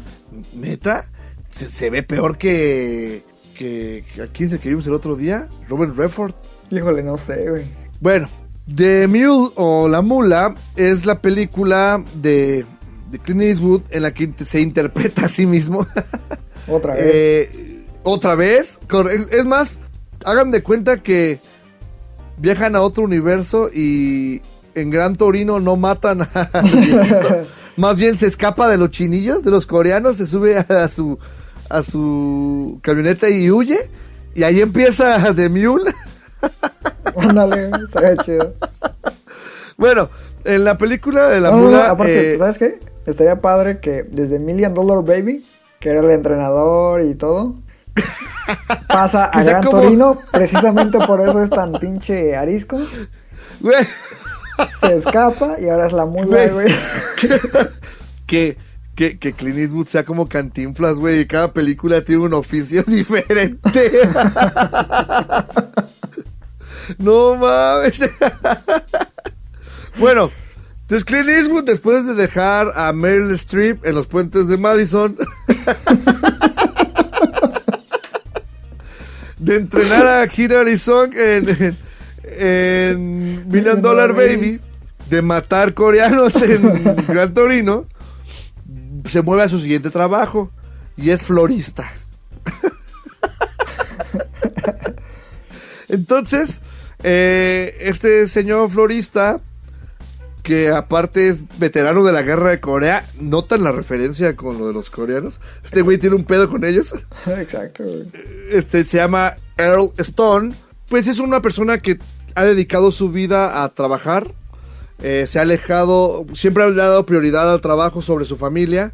Neta, se, se ve peor que, que, que- ¿A quién se que vimos el otro día? Robert Redford. Híjole, no sé, güey. Bueno, The Mule o La Mula es la película de, de Clint Eastwood en la que se interpreta a sí mismo. Otra vez. Eh, Otra vez. Es, es más, hagan de cuenta que viajan a otro universo y en Gran Torino no matan viejito. Más bien se escapa de los chinillos, de los coreanos, se sube a su, a su camioneta y huye. Y ahí empieza The Mule. Ándale, estaría chido. Bueno, en la película de la No, no, no, mula. aparte, eh, ¿sabes qué? Estaría padre que desde Million Dollar Baby, que era el entrenador y todo, pasa a Gran como- Torino, precisamente por eso es tan pinche arisco. güey, Se escapa y ahora es la mula, güey. que, que, que Clint Eastwood sea como cantinflas, güey, y cada película tiene un oficio diferente. no mames. bueno, entonces Clint Eastwood, después de dejar a Meryl Streep en los puentes de Madison, de entrenar a Song en, en, en Million Dollar Baby, de matar coreanos en Gran Torino, se mueve a su siguiente trabajo y es florista. Entonces, eh, este señor florista, que aparte es veterano de la guerra de Corea, notan la referencia con lo de los coreanos. Este güey tiene un pedo con ellos. Exacto, güey. Este se llama Earl Stone. Pues es una persona que ha dedicado su vida a trabajar. Eh, se ha alejado, siempre ha dado prioridad al trabajo sobre su familia,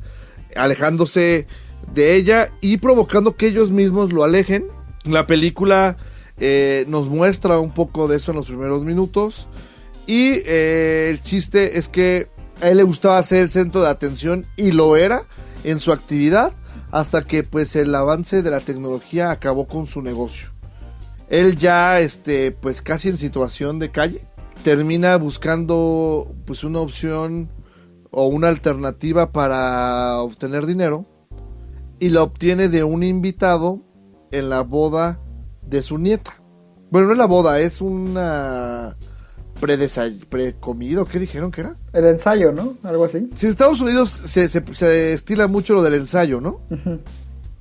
alejándose de ella y provocando que ellos mismos lo alejen. La película eh, nos muestra un poco de eso en los primeros minutos. Y eh, el chiste es que a él le gustaba ser el centro de atención y lo era en su actividad hasta que pues el avance de la tecnología acabó con su negocio. Él ya este pues casi en situación de calle termina buscando pues una opción o una alternativa para obtener dinero y la obtiene de un invitado en la boda de su nieta. Bueno, no es la boda, es una predesay- precomido, ¿qué dijeron que era? El ensayo, ¿no? Algo así. Si en Estados Unidos se, se- se estila mucho lo del ensayo, ¿no?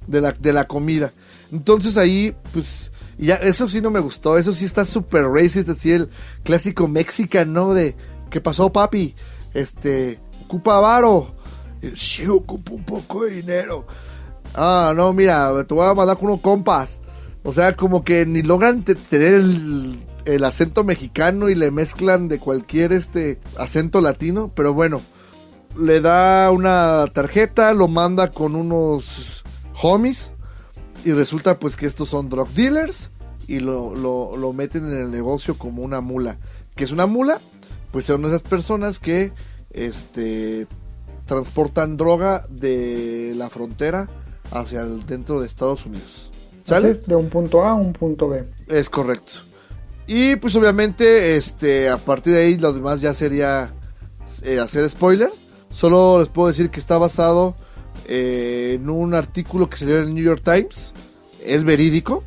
de, la, de la comida. Entonces ahí, pues, y ya, eso sí no me gustó. Eso sí está súper racist, así el clásico mexicano, ¿no? De, ¿qué pasó, papi? Este, ocupa varo. Y, Sí, ocupo un poco de dinero. Ah, no, mira, te voy a mandar con unos compas. O sea, como que ni logran te- tener el, el acento mexicano y le mezclan de cualquier este acento latino. Pero bueno, le da una tarjeta, lo manda con unos homies y resulta pues que estos son drug dealers y lo, lo, lo meten en el negocio como una mula. ¿Qué es una mula? Pues son esas personas que este transportan droga de la frontera hacia el dentro de Estados Unidos. ¿Sale? De un punto A a un punto B. Es correcto. Y pues obviamente, este, a partir de ahí lo demás ya sería eh, hacer spoiler. Solo les puedo decir que está basado eh, en un artículo que salió en el New York Times. Es verídico.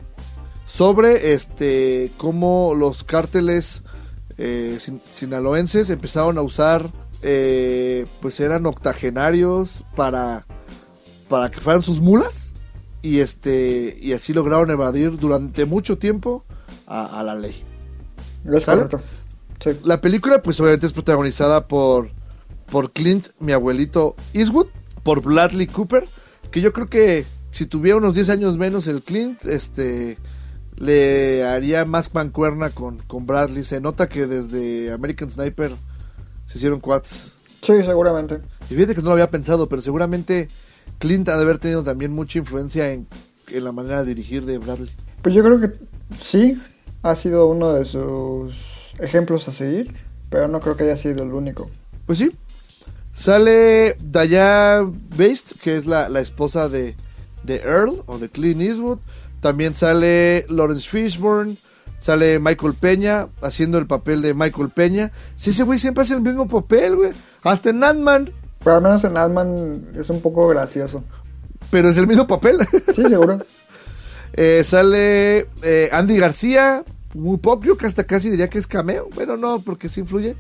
Sobre este cómo los cárteles eh, sin- sinaloenses empezaron a usar, pues eran octogenarios para, para que fueran sus mulas y este y así lograron evadir durante mucho tiempo a la ley. Es ¿Sale? correcto. Sí. La película pues obviamente es protagonizada por por Clint, mi abuelito Eastwood, por Bradley Cooper, que yo creo que si tuviera unos 10 años menos el Clint, este le haría más mancuerna con, con Bradley. Se nota que desde American Sniper se hicieron cuates. Sí, seguramente. Y fíjate que no lo había pensado, pero seguramente Clint ha de haber tenido también mucha influencia en, en la manera de dirigir de Bradley. Pues yo creo que sí, ha sido uno de sus ejemplos a seguir, pero no creo que haya sido el único. Pues sí. Sale Diane Based, que es la, la esposa de, de Earl o de Clint Eastwood. También sale Lawrence Fishburne. Sale Michael Peña haciendo el papel de Michael Peña. Sí, ese güey siempre hace el mismo papel, güey. Hasta en Ant-Man. Pero al menos en Ant-Man es un poco gracioso. Pero es el mismo papel. Sí, seguro. Eh, sale eh, Andy García. Muy poco, yo que hasta casi diría que es cameo. Bueno, no, porque sí influye.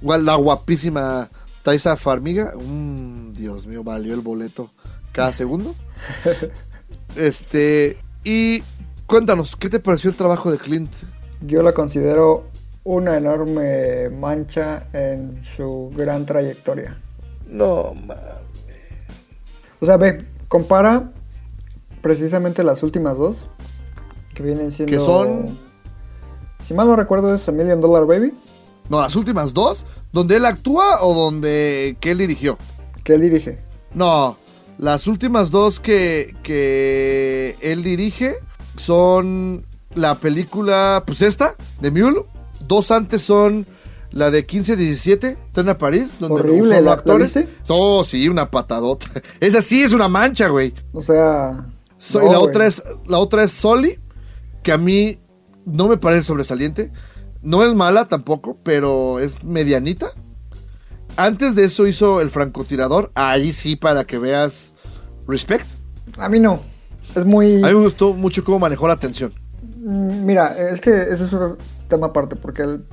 Igual la guapísima Taisa Farmiga. Mm, Dios mío, valió el boleto cada segundo. este, y cuéntanos, ¿qué te pareció el trabajo de Clint? Yo la considero una enorme mancha en su gran trayectoria. No, ma- O sea, ve, compara precisamente las últimas dos, que vienen siendo... Que son- Si mal no recuerdo es A Million Dollar Baby, no, las últimas dos, donde él actúa o donde que él dirigió. que él dirige. No, las últimas dos que, que él dirige son la película, pues esta, de Mule. Dos antes son la de 15-17, Tren a París, donde Horrible, usó ¿la- la actores. Oh, sí, una patadota. Esa sí es una mancha, güey. O sea... So- no, y la otra es la otra es Soli, que a mí no me parece sobresaliente. No es mala tampoco, pero es medianita. Antes de eso hizo El francotirador, ahí sí para que veas respect. A mí no. Es muy... A mí me gustó mucho cómo manejó la tensión. Mm, Mira, es que ese es un tema aparte, porque el-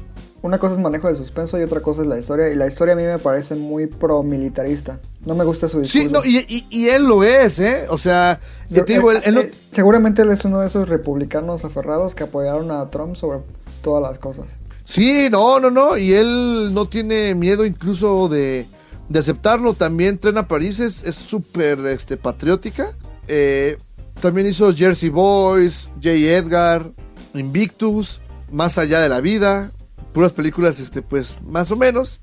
una cosa es manejo de suspenso y otra cosa es la historia, y la historia a mí me parece muy pro-militarista. No me gusta su discurso. Sí, no, y, y- y él lo es, ¿eh? O sea, Yo- te digo, eh, él- él no- eh, seguramente él es uno de esos republicanos aferrados que apoyaron a Trump sobre todas las cosas. Sí, no, no, no. Y él no tiene miedo incluso de, de aceptarlo. También Tren a París es es súper este, patriótica. Eh, también hizo Jersey Boys, J. Edgar, Invictus, Más allá de la vida. Puras películas, este, pues, más o menos.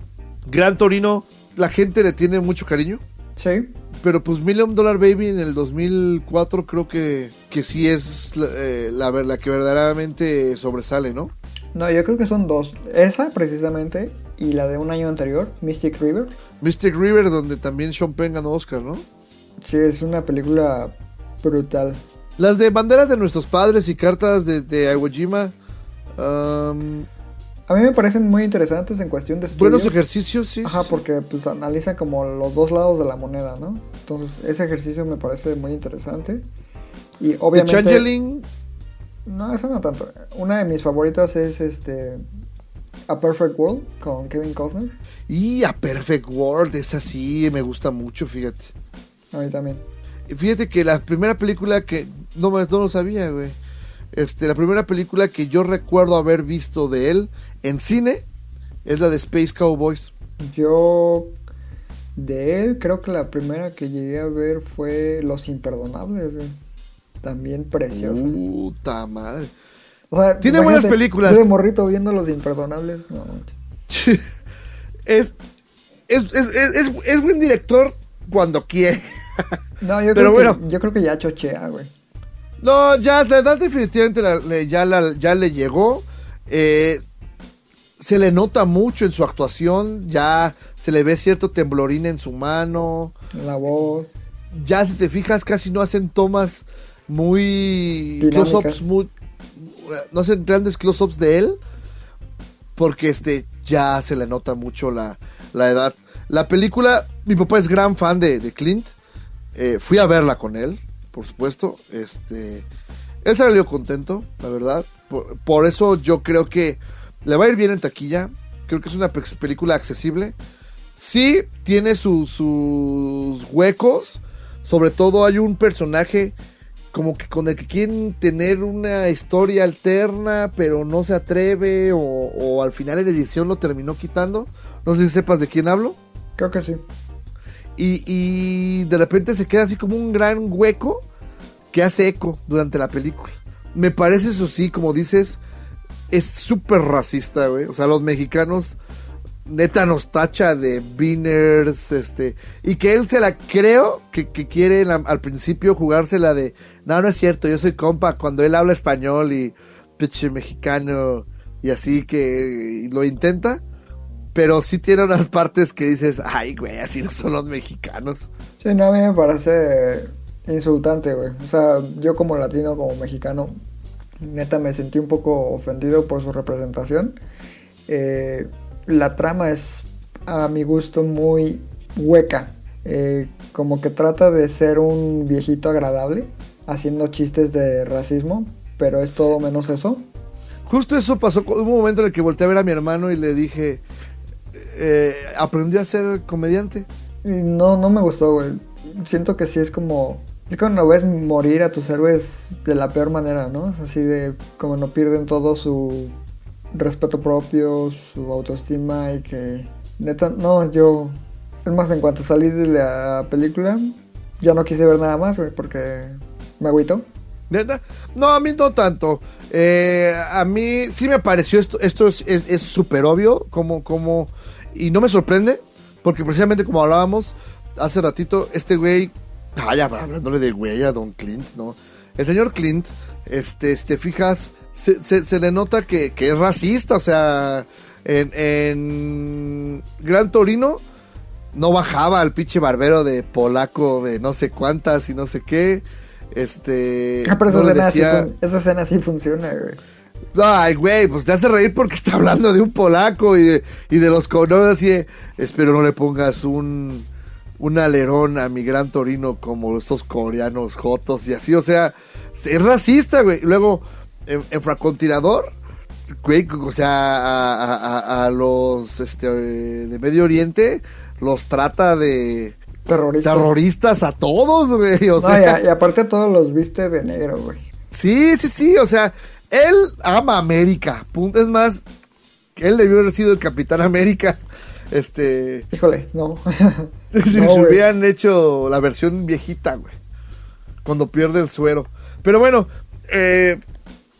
Gran Torino, la gente le tiene mucho cariño. Sí, Pero pues Million Dollar Baby en el 2004 creo que, que sí es la, eh, la la que verdaderamente sobresale, ¿no? no, yo creo que son dos. Esa precisamente y la de un año anterior, Mystic River. Mystic River, donde también Sean Penn ganó Oscar, ¿no? Sí, es una película brutal. Las de Banderas de nuestros padres y cartas de, de Iwo Jima. um, a mí me parecen muy interesantes en cuestión de estudios. Buenos ejercicios, sí. Ajá, sí, porque pues analizan como los dos lados de la moneda, ¿no? Entonces, ese ejercicio me parece muy interesante. Y The obviamente... Changeling, No, eso no tanto. Una de mis favoritas es este... A Perfect World con Kevin Costner. y a Perfect World, esa sí, me gusta mucho, fíjate. A mí también. Fíjate que la primera película que no, no lo sabía, güey. Este, la primera película que yo recuerdo haber visto de él en cine es la de Space Cowboys. Yo... De él, creo que la primera que llegué a ver fue Los Imperdonables, güey. También preciosa. Puta madre. O sea, Tiene buenas películas. Yo de morrito viendo Los Imperdonables. No, es, es, es, es, buen director cuando quiere. No, yo, Pero creo bueno. que, yo creo que ya chochea, güey. No, ya la edad definitivamente la- ya, la- ya le llegó. Eh, se le nota mucho en su actuación. Ya se le ve cierto temblorín en su mano. La voz. Ya si te fijas, casi no hacen tomas muy. Close-ups muy. No hacen grandes close-ups de él. Porque este ya se le nota mucho la, la edad. La película, mi papá es gran fan de, de Clint. Eh, fui a verla con él, por supuesto. Este, él salió contento, la verdad. Por, por eso yo creo que le va a ir bien en taquilla. Creo que es una pe- película accesible. Sí, tiene su- sus huecos. Sobre todo hay un personaje como que con el que quieren tener una historia alterna, pero no se atreve, o, o al final en edición lo terminó quitando. No sé si sepas de quién hablo. Creo que sí. Y, y de repente se queda así como un gran hueco que hace eco durante la película. Me parece eso sí, como dices, es súper racista, güey. O sea, los mexicanos neta nos tacha de beaners, este, y que él se la creo que, que quiere al principio jugársela de, no, no es cierto, yo soy compa cuando él habla español y pinche mexicano y así que lo intenta, pero sí tiene unas partes que dices, ay, güey, así no son los mexicanos. Sí, no, a mí me parece insultante, güey. O sea, yo como latino, como mexicano, neta me sentí un poco ofendido por su representación. Eh, la trama es, a mi gusto, muy hueca. Eh, como que trata de ser un viejito agradable, haciendo chistes de racismo, pero es todo menos eso. Justo eso pasó, hubo un momento en el que volteé a ver a mi hermano y le dije, eh, aprendió a ser comediante. No, no me gustó, güey. Siento que sí es como... Es cuando ves morir a tus héroes de la peor manera, ¿no? Es así de como no pierden todo su respeto propio, su autoestima y que... Neta, no, yo... Es más, en cuanto salí de la película, ya no quise ver nada más, güey, porque me agüitó. ¿Neta? No, a mí no tanto. Eh, a mí sí me pareció esto, esto es es- es súper obvio, como, como, y no me sorprende, porque precisamente como hablábamos hace ratito, este güey, ay, hablándole de güey a Don Clint, ¿no? El señor Clint, este, si te fijas, se, se- se le nota que, que es racista, o sea, en, en Gran Torino no bajaba al pinche barbero de polaco de no sé cuántas y no sé qué. Este. Ah, pero esa, no le escena decía- esa escena sí funciona, güey. Ay, güey, pues te hace reír porque está hablando de un polaco y de, y de los conoces así de, espero no le pongas un, un alerón a mi gran Torino como estos coreanos jotos y así, o sea, es racista, güey. Luego, en, en francotirador, güey, o sea, a, a- a- a los este, de Medio Oriente los trata de Terrorista. terroristas a todos, güey, o No, sea. y, a- y aparte todos los viste de negro, güey. Sí, sí, sí, o sea, él ama América. Es más, él debió haber sido el Capitán América. Este, Híjole, no. si No, hubieran hecho la versión viejita, güey. Cuando pierde el suero. Pero bueno, eh,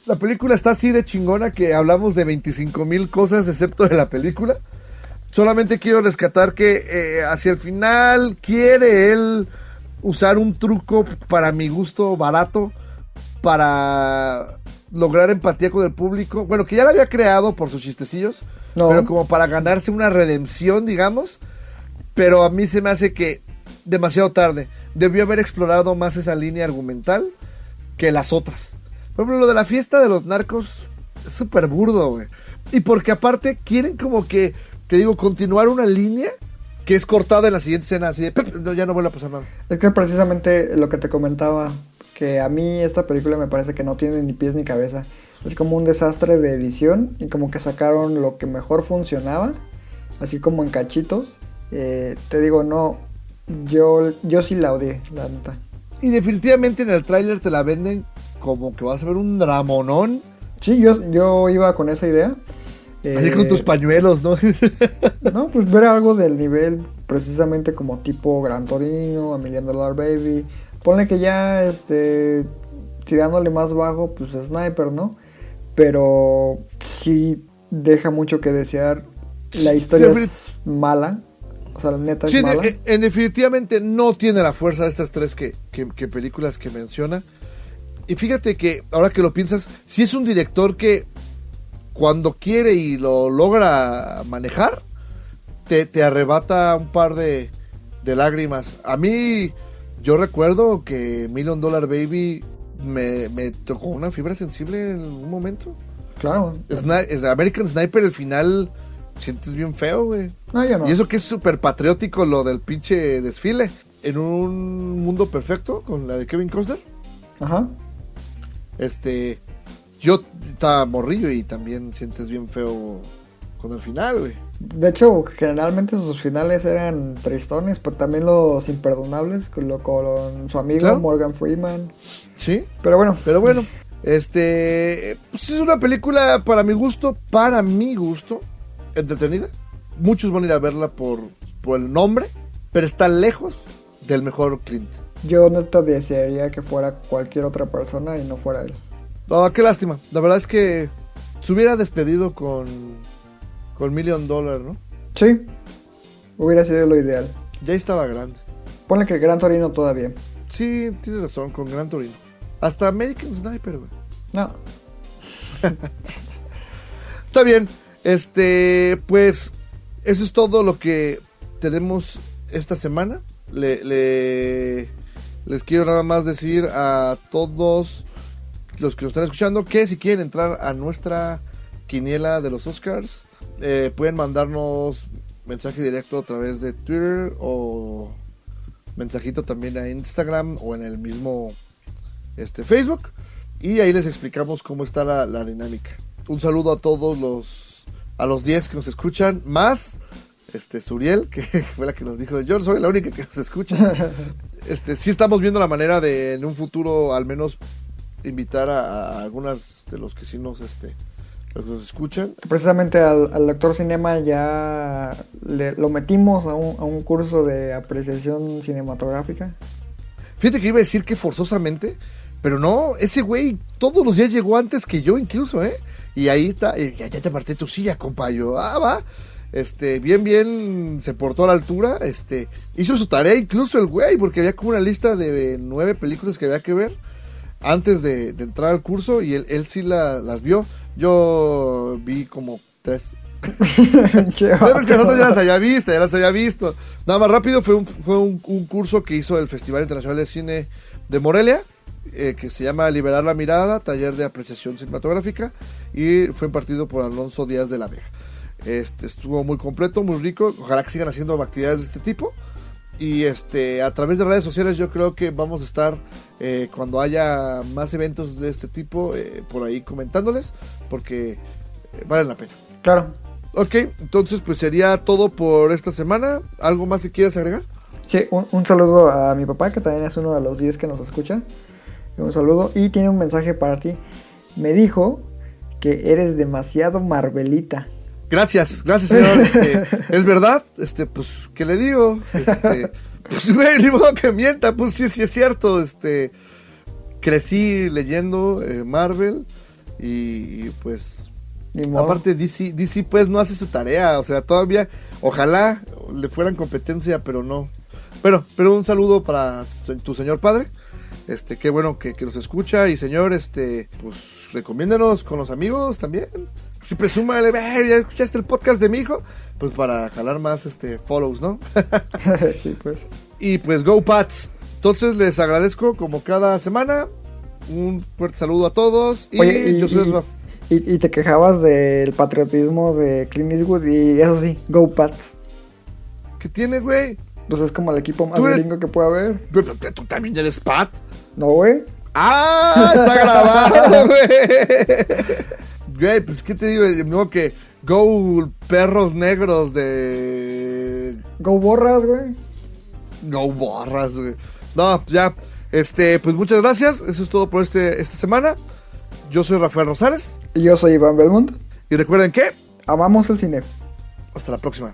la película está así de chingona que hablamos de 25 mil cosas excepto de la película. Solamente quiero rescatar que eh, hacia el final quiere él usar un truco para mi gusto barato para lograr empatía con el público. Bueno, que ya lo había creado por sus chistecillos, No. pero como para ganarse una redención, digamos. Pero a mí se me hace que demasiado tarde. Debió haber explorado más esa línea argumental que las otras. Por ejemplo, lo de la fiesta de los narcos es súper burdo, güey. y porque aparte quieren como que, te digo, continuar una línea que es cortada en la siguiente escena, así de, "Pep, no, ya no vuelve a pasar nada. Es que precisamente lo que te comentaba, que a mí esta película me parece que no tiene ni pies ni cabeza. Es como un desastre de edición y como que sacaron lo que mejor funcionaba, así como en cachitos. Eh, te digo, no, yo, yo sí la odié, la neta. Y definitivamente en el tráiler te la venden como que vas a ver un dramonón, Sí, yo, yo iba con esa idea. así Eh, con tus pañuelos, ¿no? No, pues ver algo del nivel precisamente como tipo Gran Torino, A Million Dollar Baby. Ponle que ya este tirándole más bajo, pues Sniper, ¿no? Pero sí deja mucho que desear. La historia es mala. O sea, la neta es Sí, mala. de- en definitivamente no tiene la fuerza de estas tres que, que- que películas que menciona. Y fíjate que, ahora que lo piensas, si es un director que cuando quiere y lo logra manejar, te, te arrebata un par de, de lágrimas. A mí, yo recuerdo que Million Dollar Baby me, me tocó una fibra sensible en un momento. Claro. Sni- es American Sniper, el final, sientes bien feo, güey. No, yo no. Y eso que es súper patriótico lo del pinche desfile. En un mundo perfecto, con la de Kevin Costner, Ajá. este, yo estaba morrillo y también sientes bien feo con el final, güey. De hecho, generalmente sus finales eran tristones, pero también los imperdonables con, lo, con su amigo Claro. Morgan Freeman. Sí, Pero bueno, pero bueno, este, pues es una película para mi gusto, para mi gusto, entretenida. Muchos van a ir a verla por, por el nombre, pero está lejos del mejor Clint. yo neta desearía que fuera cualquier otra persona y no fuera él. No, qué lástima. La verdad es que se hubiera despedido con, con Million Dollar, ¿no? Sí, hubiera sido lo ideal. Ya estaba grande. Ponle que Gran Torino todavía. Sí, tienes razón, con Gran Torino. Hasta American Sniper, güey. No, Está bien. Este, pues, eso es todo lo que tenemos esta semana. Le, le- les quiero nada más decir a todos los que nos están escuchando que si quieren entrar a nuestra quiniela de los Oscars, eh, pueden mandarnos mensaje directo a través de Twitter o mensajito también a Instagram o en el mismo este, Facebook. Y ahí les explicamos cómo está la, la dinámica. Un saludo a todos los a los 10 que nos escuchan, más este Suriel, que fue la que nos dijo, yo soy la única que nos escucha. Este, sí estamos viendo la manera de en un futuro al menos invitar a, a algunas de los que sí nos este los que nos escuchan. precisamente al, al doctor Cinema ya le- lo metimos a un, a un curso de apreciación cinematográfica. Fíjate que iba a decir que forzosamente, pero no, ese güey todos los días llegó antes que yo incluso, ¿eh? Y ahí está, eh, ya, ya te aparté tu silla, compa, yo, ah, va. Este, bien, bien, se portó a la altura, este, hizo su tarea incluso el güey, porque había como una lista de nueve películas que había que ver antes de, de entrar al curso y él, él sí la- las vio. Yo vi como tres. Che, Pero es que nosotros ya las había visto, ya las había visto. Nada más rápido, fue un, fue un, un curso que hizo el Festival Internacional de Cine de Morelia, eh, que se llama Liberar la Mirada, taller de apreciación cinematográfica, y fue impartido por Alonso Díaz de la Vega. Este, estuvo muy completo, muy rico, ojalá que sigan haciendo actividades de este tipo. Y este, a través de redes sociales yo creo que vamos a estar eh, cuando haya más eventos de este tipo eh, por ahí comentándoles, porque valen la pena. Claro. Ok, entonces pues sería todo por esta semana. ¿Algo más que quieras agregar? Sí, un, un saludo a mi papá, que también es uno de los 10 que nos escucha. Un saludo y tiene un mensaje para ti. Me dijo que eres demasiado Marvelita. Gracias, gracias señor. Este, es verdad, este, pues, ¿qué le digo? Este, pues, güey, ni modo que mienta, pues sí, sí es cierto. Este, crecí leyendo eh, Marvel y, y, pues. Aparte, DC, DC pues no hace su tarea, o sea, todavía, ojalá le fueran competencia, pero no. Bueno, pero un saludo para tu, tu señor padre, este, qué bueno que, que nos escucha, y señor, este, pues recomiéndanos con los amigos también. Si presúmale, "Eh, ya escuchaste el podcast de mi hijo, pues para jalar más, este, follows, ¿no? sí, pues. y pues go Pats. Entonces les agradezco como cada semana. Un fuerte saludo a todos. Y Oye, y, yo soy Y, y te quejabas del patriotismo de Clint Eastwood y eso sí, Go Pats. ¿Qué tiene, güey? Pues es como el equipo más eres- gringo que puede haber. Tú también eres Pat. No, güey. ¡Ah! Está grabado, güey. Güey, pues qué te digo, modo que Go Perros Negros de. Go Borras, güey. No borras, güey. No, ya. Este, pues muchas gracias. Eso es todo por este, esta semana. Yo soy Rafael Rosales. Y yo soy Iván Belmont. Y recuerden que. Amamos el cine. Hasta la próxima.